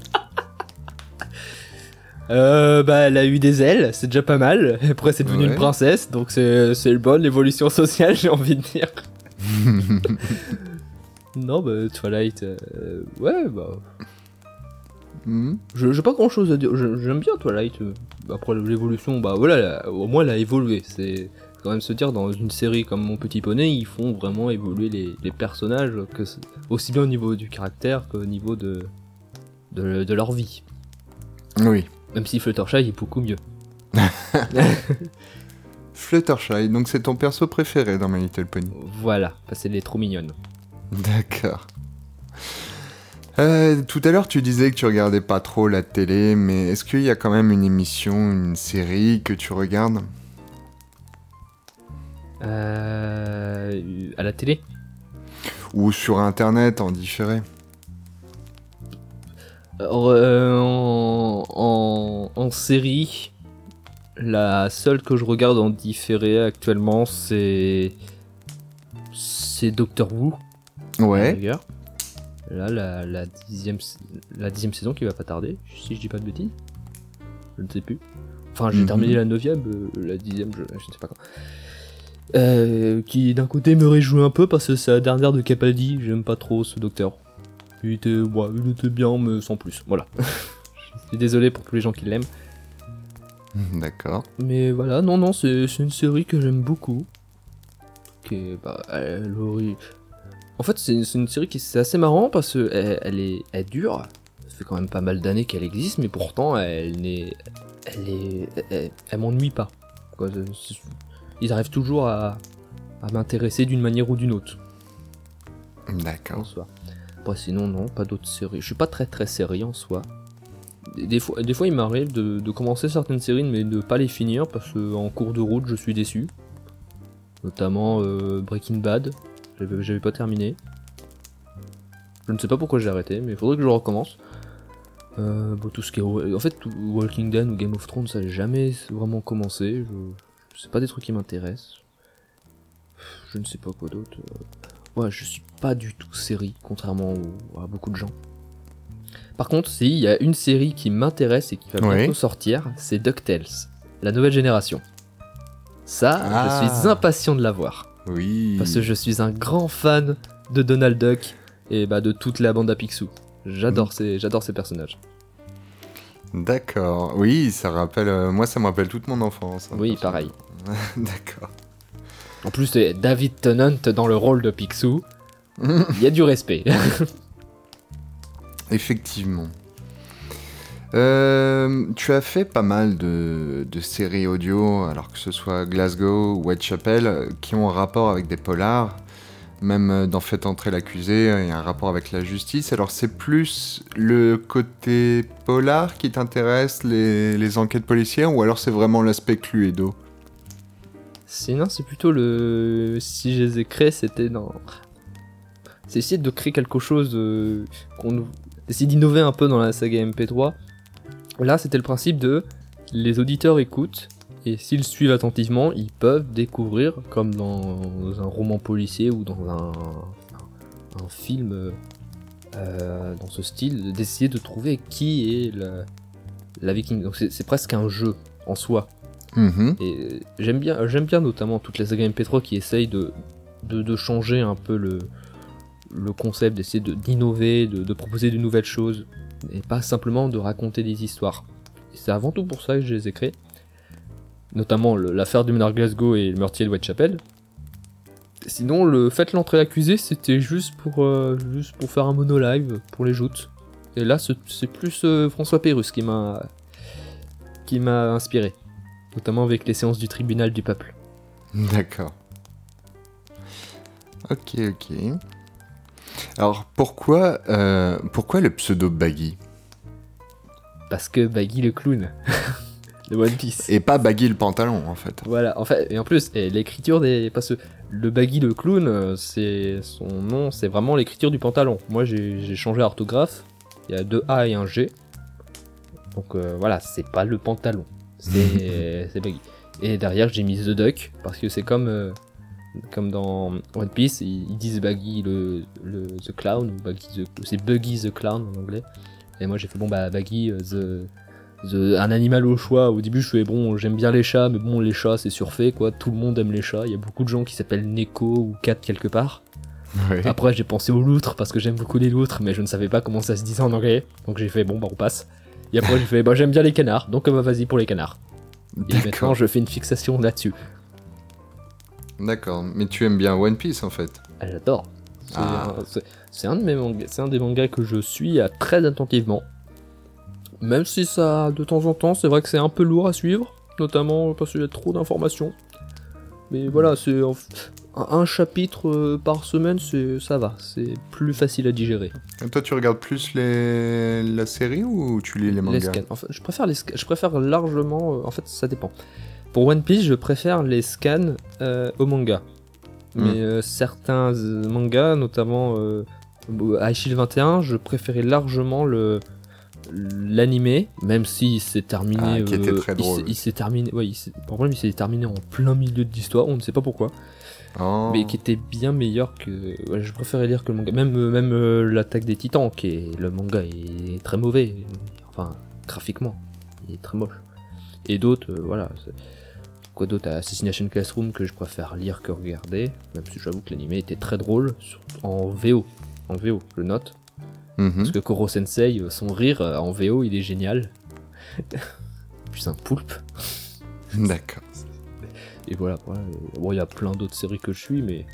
Euh, bah, elle a eu des ailes, c'est déjà pas mal. Après, c'est devenu Ouais. une princesse, donc c'est le bon, l'évolution sociale, <laughs> j'ai envie de dire. non, bah, Twilight, euh, ouais, bah. Hmm Je- J'ai pas grand chose à dire. J'aime bien Twilight. Après l'évolution, bah voilà, au moins elle a évolué. C'est quand même se dire, dans une série comme Mon Petit Poney, ils font vraiment évoluer les, les personnages, que aussi bien au niveau du caractère qu'au niveau de, de, de leur vie. Oui. Même si Fluttershy est beaucoup mieux. <laughs> Fluttershy, donc c'est ton perso préféré dans My Little Pony. Voilà, parce qu'elle est trop mignonne. D'accord. Euh, tout à l'heure, tu disais que tu regardais pas trop la télé, mais est-ce qu'il y a quand même une émission, une série que tu regardes? Euh, à la télé? Ou sur Internet en différé? Euh, en, en, en série, la seule que je regarde en différé actuellement, c'est. C'est Doctor Who. Ouais. Là, la, la, dixième, la dixième saison qui va pas tarder, si je dis pas de bêtises. Je ne sais plus. Enfin, j'ai Mhm. terminé la neuvième, euh, la dixième, je, je ne sais pas quand. Euh, qui d'un côté me réjouit un peu parce que c'est la dernière de Capaldi, j'aime pas trop ce docteur. Il était, ouais, il était bien, mais sans plus. Voilà. <laughs> je suis désolé pour tous les gens qui l'aiment. D'accord. Mais voilà, non, non, c'est c'est une série que j'aime beaucoup. Qui est, bah, elle aurait- En fait, c'est une série qui c'est assez marrant parce que elle, elle est, elle dure. Ça fait quand même pas mal d'années qu'elle existe, mais pourtant, elle n'est, elle est, elle, elle m'ennuie pas. Quoi, Ils arrivent toujours à, à m'intéresser d'une manière ou d'une autre. en D'accord. soi. Bon, sinon, non, pas d'autres séries. Je suis pas très très série en soi. Des, des fois, des fois, il m'arrive de, de commencer certaines séries, mais de pas les finir parce qu'en cours de route, je suis déçu. Notamment euh, Breaking Bad. J'avais pas terminé. Je ne sais pas pourquoi j'ai arrêté, mais il faudrait que je recommence. Euh, bon, tout ce qui est. En fait, Walking Dead ou Game of Thrones, ça n'a jamais vraiment commencé. Je... C'est pas des trucs qui m'intéressent. Je ne sais pas quoi d'autre. ouais, je suis pas du tout série, contrairement au- à beaucoup de gens. Par contre, si, il y a une série qui m'intéresse et qui va Ouais. bientôt sortir, c'est DuckTales, la nouvelle génération. Ça, Ah. je suis impatient de la voir. Oui. Parce que je suis un grand fan de Donald Duck et bah, de toute la bande à Picsou. J'adore Mm. ces, j'adore ces personnages. D'accord. Oui, ça rappelle. euh, moi, ça me rappelle toute mon enfance. hein, Oui, pareil. <laughs> D'accord. En plus, David Tennant dans le rôle de Picsou. Il y a du respect. <laughs> Effectivement. Euh, tu as fait pas mal de, séries audio, alors que ce soit Glasgow ou Whitechapel, euh, qui ont un rapport avec des polars. Même euh, dans Faites entrer l'accusé, il y a un rapport avec la justice. Alors c'est plus le côté polar qui t'intéresse, les, enquêtes policières, ou alors c'est vraiment l'aspect Cluedo? Sinon, c'est plutôt le. Si je les ai créés, c'était dans. C'est essayer de créer quelque chose. euh, qu'on essayer d'innover un peu dans la saga MP3. Là, c'était le principe de. Les auditeurs écoutent, et s'ils suivent attentivement, ils peuvent découvrir, comme dans un roman policier ou dans un, un, un film euh, euh, dans ce style, d'essayer de trouver qui est la, la viking. Donc, c'est presque un jeu en soi. Mhm. Et j'aime bien, j'aime bien notamment toutes les sagas MP3 qui essayent de, de, de changer un peu le, le concept, d'essayer de- d'innover, de, de proposer de nouvelles choses, et pas simplement de raconter des histoires. C'est avant tout pour ça que je les ai créés. Notamment l'affaire du Menard Glasgow et le meurtrier de Whitechapel. Sinon, le fait l'entrée l'accusé, c'était juste pour, euh, juste pour faire un mono live pour les joutes. Et là, c'est plus euh, François Pérusse qui m'a qui m'a inspiré notamment avec les séances du tribunal du peuple. D'accord. Ok, ok. Alors pourquoi, euh, pourquoi le pseudo Baggy? Parce que Baggy le clown <laughs> de One Piece. Et pas Baggy le pantalon en fait. Voilà, en fait, et en plus, l'écriture des. Parce que le Baggy le clown, euh, c'est son nom, c'est vraiment l'écriture du pantalon. Moi, j'ai changé l'orthographe. Il y a deux A et un G. Donc euh, voilà, c'est pas le pantalon. C'est <laughs> c'est Baggy. Et derrière, j'ai mis The Duck, parce que c'est comme. euh, comme dans One Piece, ils, disent Baggy le, le the clown, Baggy c'est Buggy the clown en anglais. Et moi j'ai fait bon bah Baggy euh, the, The- un animal au choix. Au début, je fais bon, j'aime bien les chats, mais bon, les chats, c'est surfait, quoi. Tout le monde aime les chats. Il y a beaucoup de gens qui s'appellent Neko ou Cat quelque part. Après, j'ai pensé aux loutres parce que j'aime beaucoup les loutres, mais je ne savais pas comment ça se disait en anglais. Donc j'ai fait bon, bah on passe. Et après, j'ai fait bah j'aime bien les canards, donc euh, bah, vas-y pour les canards. Et maintenant, je fais une fixation là-dessus. D'accord. Mais tu aimes bien One Piece en fait. Ah, J'adore. C'est Ah. un- c'est- un, de mes mangas- c'est un des mangas que je suis à très attentivement. Même si ça, de temps en temps, c'est vrai que c'est un peu lourd à suivre, notamment parce qu'il y a trop d'informations. Mais voilà, c'est un, un chapitre euh, par semaine, c'est ça va, c'est plus facile à digérer. Et toi, tu regardes plus les... la série ou tu lis les Les mangas scans. Je préfère les je préfère largement. euh, en fait, ça dépend. Pour One Piece, je préfère les scans euh, au manga. Hmm. Mais euh, certains euh, mangas, notamment euh, High Shield 21, je préférais largement le l'animé, même si s'est terminé. Ah, qui était euh, très il s'est- drôle. Il s'est terminé. Ouais, il problème, il s'est terminé en plein milieu de l'histoire. On ne sait pas pourquoi Oh. mais qui était bien meilleur que. ouais, je préférais lire que le manga. Même, euh, même euh, l'attaque des titans, qui est. Le manga est très mauvais. Enfin, graphiquement, il est très moche. Et d'autres, euh, voilà. Quoi d'autre Assassination Classroom que je préfère lire que regarder. Même si j'avoue que l'animé était très drôle. En VO. En VO, je le note. Mhm. Parce que Koro Sensei, euh, son rire euh, en VO, il est génial. <laughs> Puis c'est un poulpe. D'accord. Et voilà, Bon, il y a plein d'autres séries que je suis, mais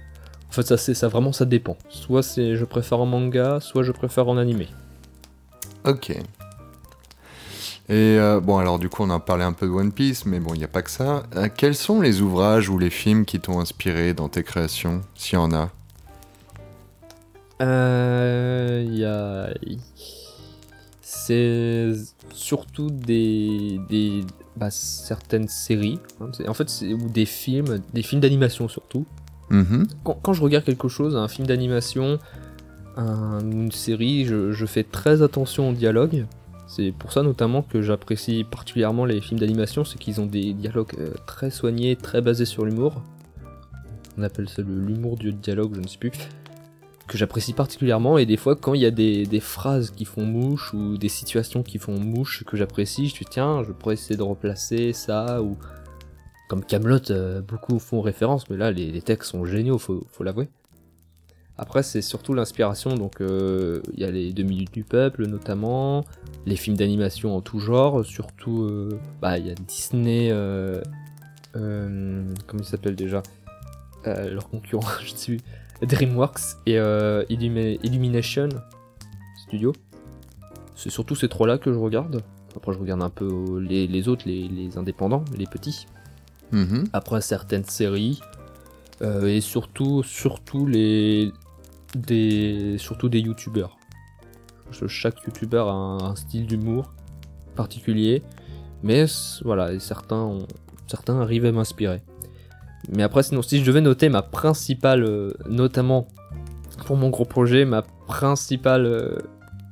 en fait, ça vraiment, ça dépend. Soit c'est je préfère en manga, soit je préfère en animé. Ok. Et euh, bon, alors du coup, on a parlé un peu de One Piece, mais bon, il n'y a pas que ça. Euh, quels sont les ouvrages ou les films qui t'ont inspiré dans tes créations, s'il y en a? Euh, il y a, c'est surtout des des bah, certaines séries. hein, en fait, ou des films, des films d'animation surtout. Mhm. quand, quand je regarde quelque chose, un film d'animation, un- une série, je, je fais très attention au dialogue. C'est pour ça notamment que j'apprécie particulièrement les films d'animation, c'est qu'ils ont des dialogues euh, très soignés, très basés sur l'humour. On appelle ça l'humour du dialogue, je ne sais plus. que j'apprécie particulièrement et des fois quand il y a des, phrases qui font mouche ou des situations qui font mouche que j'apprécie, je dis tiens, je pourrais essayer de replacer ça ou comme Camelot, beaucoup font référence, mais là les, textes sont géniaux, faut l'avouer. Après, c'est surtout l'inspiration, donc euh, il y a les 2 minutes du peuple notamment, les films d'animation en tout genre, surtout, euh, bah, il y a Disney, euh, euh, comment il s'appelle déjà Euh, Leur concurrent, <laughs> je sais plus, DreamWorks et euh, Illumi- Illumination Studio. C'est surtout ces trois-là que je regarde. Après, je regarde un peu les, les autres, les, les indépendants, les petits Mhm. après certaines séries euh, et surtout surtout les des surtout des youtubeurs chaque youtubeur a un, un style d'humour particulier mais voilà et certains ont- certains arrivent à m'inspirer mais après sinon si je devais noter ma principale euh, notamment pour mon gros projet ma principale euh,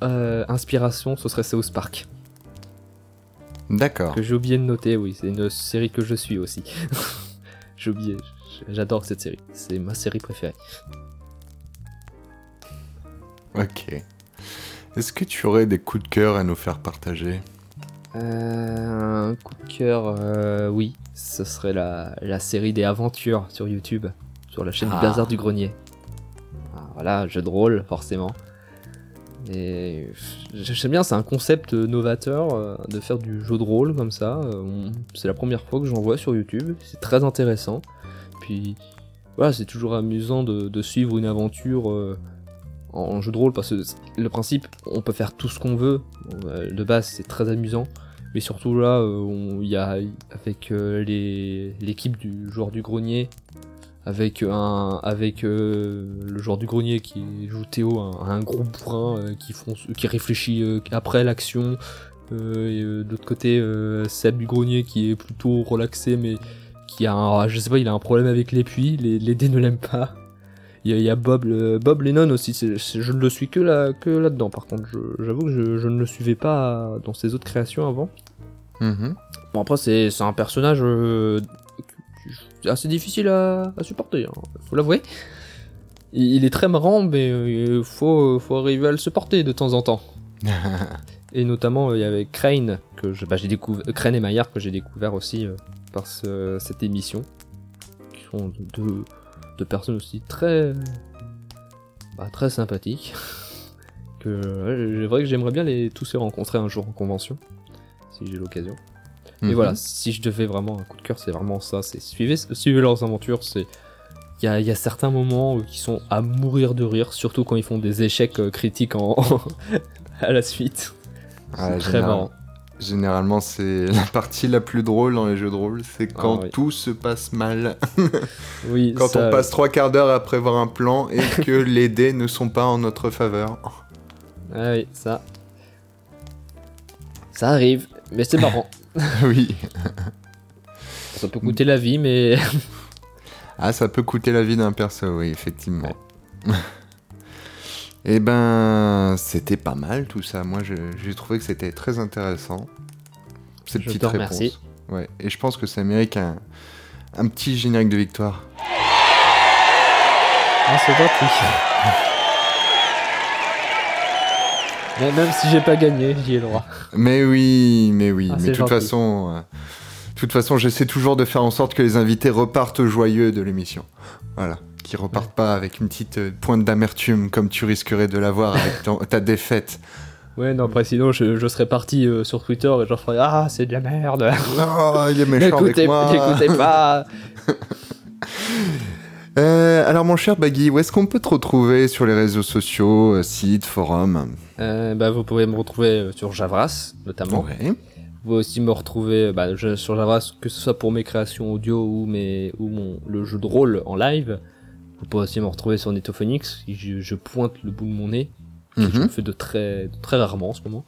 euh, inspiration ce serait South Park D'accord. que j'ai oublié de noter, oui, c'est une série que je suis aussi. <laughs> j'ai oublié, j'adore cette série, c'est ma série préférée. Ok. Est-ce que tu aurais des coups de cœur à nous faire partager? Euh, un coup de cœur, euh, oui, ce serait la, la série des aventures sur YouTube, sur la chaîne Ah. du Bazar du Grenier. Ah, voilà, jeu de rôle, forcément. Et j'aime bien, c'est un concept novateur euh, de faire du jeu de rôle comme ça. euh, C'est la première fois que j'en vois sur YouTube, c'est très intéressant. Puis voilà, c'est toujours amusant de, de suivre une aventure en, jeu de rôle parce que le principe, on peut faire tout ce qu'on veut. Euh, de base, c'est très amusant. Mais surtout là, euh, il y a avec euh, les- l'équipe du joueur du grenier, avec un avec le joueur du grenier qui joue Théo, un, gros bourrin qui qui réfléchit après l'action. De l'autre côté, Seb du grenier qui est plutôt relaxé, mais qui a un, je sais pas, il a un problème avec les puits. Les dés ne l'aiment pas. Il y, a, il y a Bob, le- Bob Lennon aussi. je ne le suis que là que là-dedans. Par contre, j'avoue que je, je ne le suivais pas dans ses autres créations avant. Mhm. Bon après c'est un personnage euh, assez difficile à, à supporter, hein, faut l'avouer. Il, il est très marrant mais euh, faut, faut arriver à le supporter de temps en temps. <laughs> Et notamment il y avait Crane que bah, j'ai découvert, Crane et Maillard que j'ai découvert aussi euh, par ce- cette émission, qui sont deux, deux personnes aussi très bah, très sympathiques. <laughs> que ouais, c'est vrai que j'aimerais bien les tous les rencontrer un jour en convention si j'ai l'occasion. Et Mhm. voilà, si je devais vraiment un coup de cœur, c'est vraiment ça. C'est suivez, suivez leurs aventures. C'est il y a, il y a certains moments euh, qui sont à mourir de rire, surtout quand ils font des échecs euh, critiques en <laughs> à la suite. Ah, c'est très marrant. Généralement, c'est <laughs> la partie la plus drôle dans les jeux de rôle, c'est quand Ah oui. tout se passe mal. <laughs> Oui, Quand ça- on passe trois quarts d'heure à prévoir un plan et <laughs> que les dés ne sont pas en notre faveur. Ah oui, ça. Ça arrive, mais c'est marrant. oui. ça peut coûter la vie, mais Ah, ça peut coûter la vie d'un perso, oui, effectivement. Eh ben, c'était pas mal tout ça. Moi, j'ai trouvé que c'était très intéressant. Cette Je petite te réponse. Ouais, et je pense que ça mérite un, un petit générique de victoire. Ah, c'est gentil. Mais même si j'ai pas gagné, j'y ai le droit. Mais oui, mais oui. Ah, mais de toute gentil. façon, euh, de toute façon, j'essaie toujours de faire en sorte que les invités repartent joyeux de l'émission. Voilà. Qu'ils repartent pas avec une petite euh, pointe d'amertume comme tu risquerais de l'avoir avec ton- <laughs> ta défaite. Ouais, non, après, sinon, je, je serais parti euh, sur Twitter et j'en ferais Ah, c'est de la merde. <laughs> Oh, il est méchant avec moi. n'écoutez pas. <laughs> Euh, alors mon cher Baggy, où est-ce qu'on peut te retrouver sur les réseaux sociaux, sites, forums Euh, bah, vous pouvez me retrouver sur Javras, notamment. Ouais. Pouvez aussi me retrouver bah, sur Javras, que ce soit pour mes créations audio ou, mes, ou mon, le jeu de rôle en live. Vous pouvez aussi me retrouver sur Netophonix, je, je pointe le bout de mon nez. que Je Mhm. le fais de très, de très rarement en ce moment.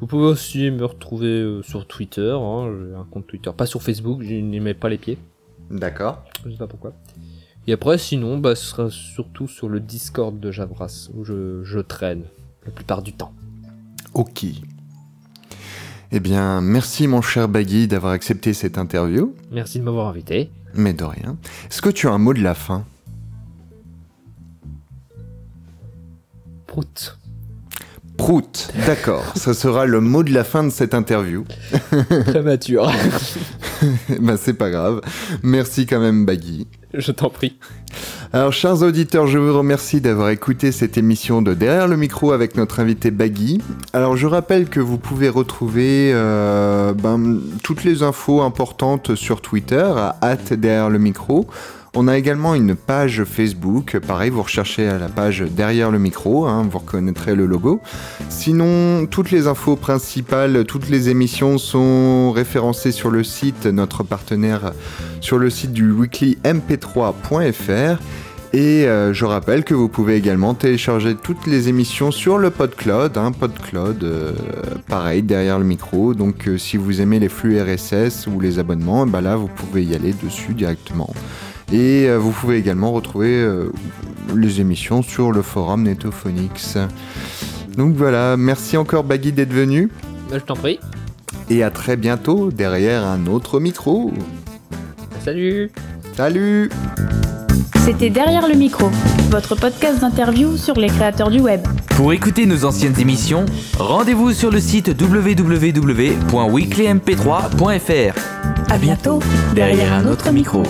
Vous pouvez aussi me retrouver euh, sur Twitter, hein, j'ai un compte Twitter, pas sur Facebook, je n'y mets pas les pieds, D'accord. je sais pas pourquoi. Et après, sinon, bah, ce sera surtout sur le Discord de Javras, où je, je traîne la plupart du temps. Ok. Eh bien, merci mon cher Baggy d'avoir accepté cette interview. Merci de m'avoir invité. Mais de rien. Est-ce que tu as un mot de la fin? Prout. Prout, d'accord. Ça sera le mot de la fin de cette interview. Très mature. bah c'est pas grave. Merci quand même Baggy. Je t'en prie. Alors, chers auditeurs, je vous remercie d'avoir écouté cette émission de Derrière le micro avec notre invité Baggy. Alors, je rappelle que vous pouvez retrouver euh, ben, toutes les infos importantes sur Twitter à derrière le micro. On a également une page Facebook, pareil, vous recherchez à la page derrière le micro, hein, vous reconnaîtrez le logo. Sinon, toutes les infos principales, toutes les émissions sont référencées sur le site, notre partenaire, sur le site du weeklymp3.fr. Et euh, je rappelle que vous pouvez également télécharger toutes les émissions sur le PodCloud. Hein, PodCloud, euh, pareil, derrière le micro. Donc euh, si vous aimez les flux RSS ou les abonnements, bah là vous pouvez y aller dessus directement. Et euh, vous pouvez également retrouver euh, les émissions sur le forum Netophonics. Donc voilà, merci encore Baggy d'être venu. Bah, je t'en prie. Et à très bientôt derrière un autre micro. Salut Salut C'était Derrière le micro, votre podcast d'interview sur les créateurs du web. Pour écouter nos anciennes émissions, rendez-vous sur le site www.weeklymp3.fr. À bientôt, derrière un autre micro.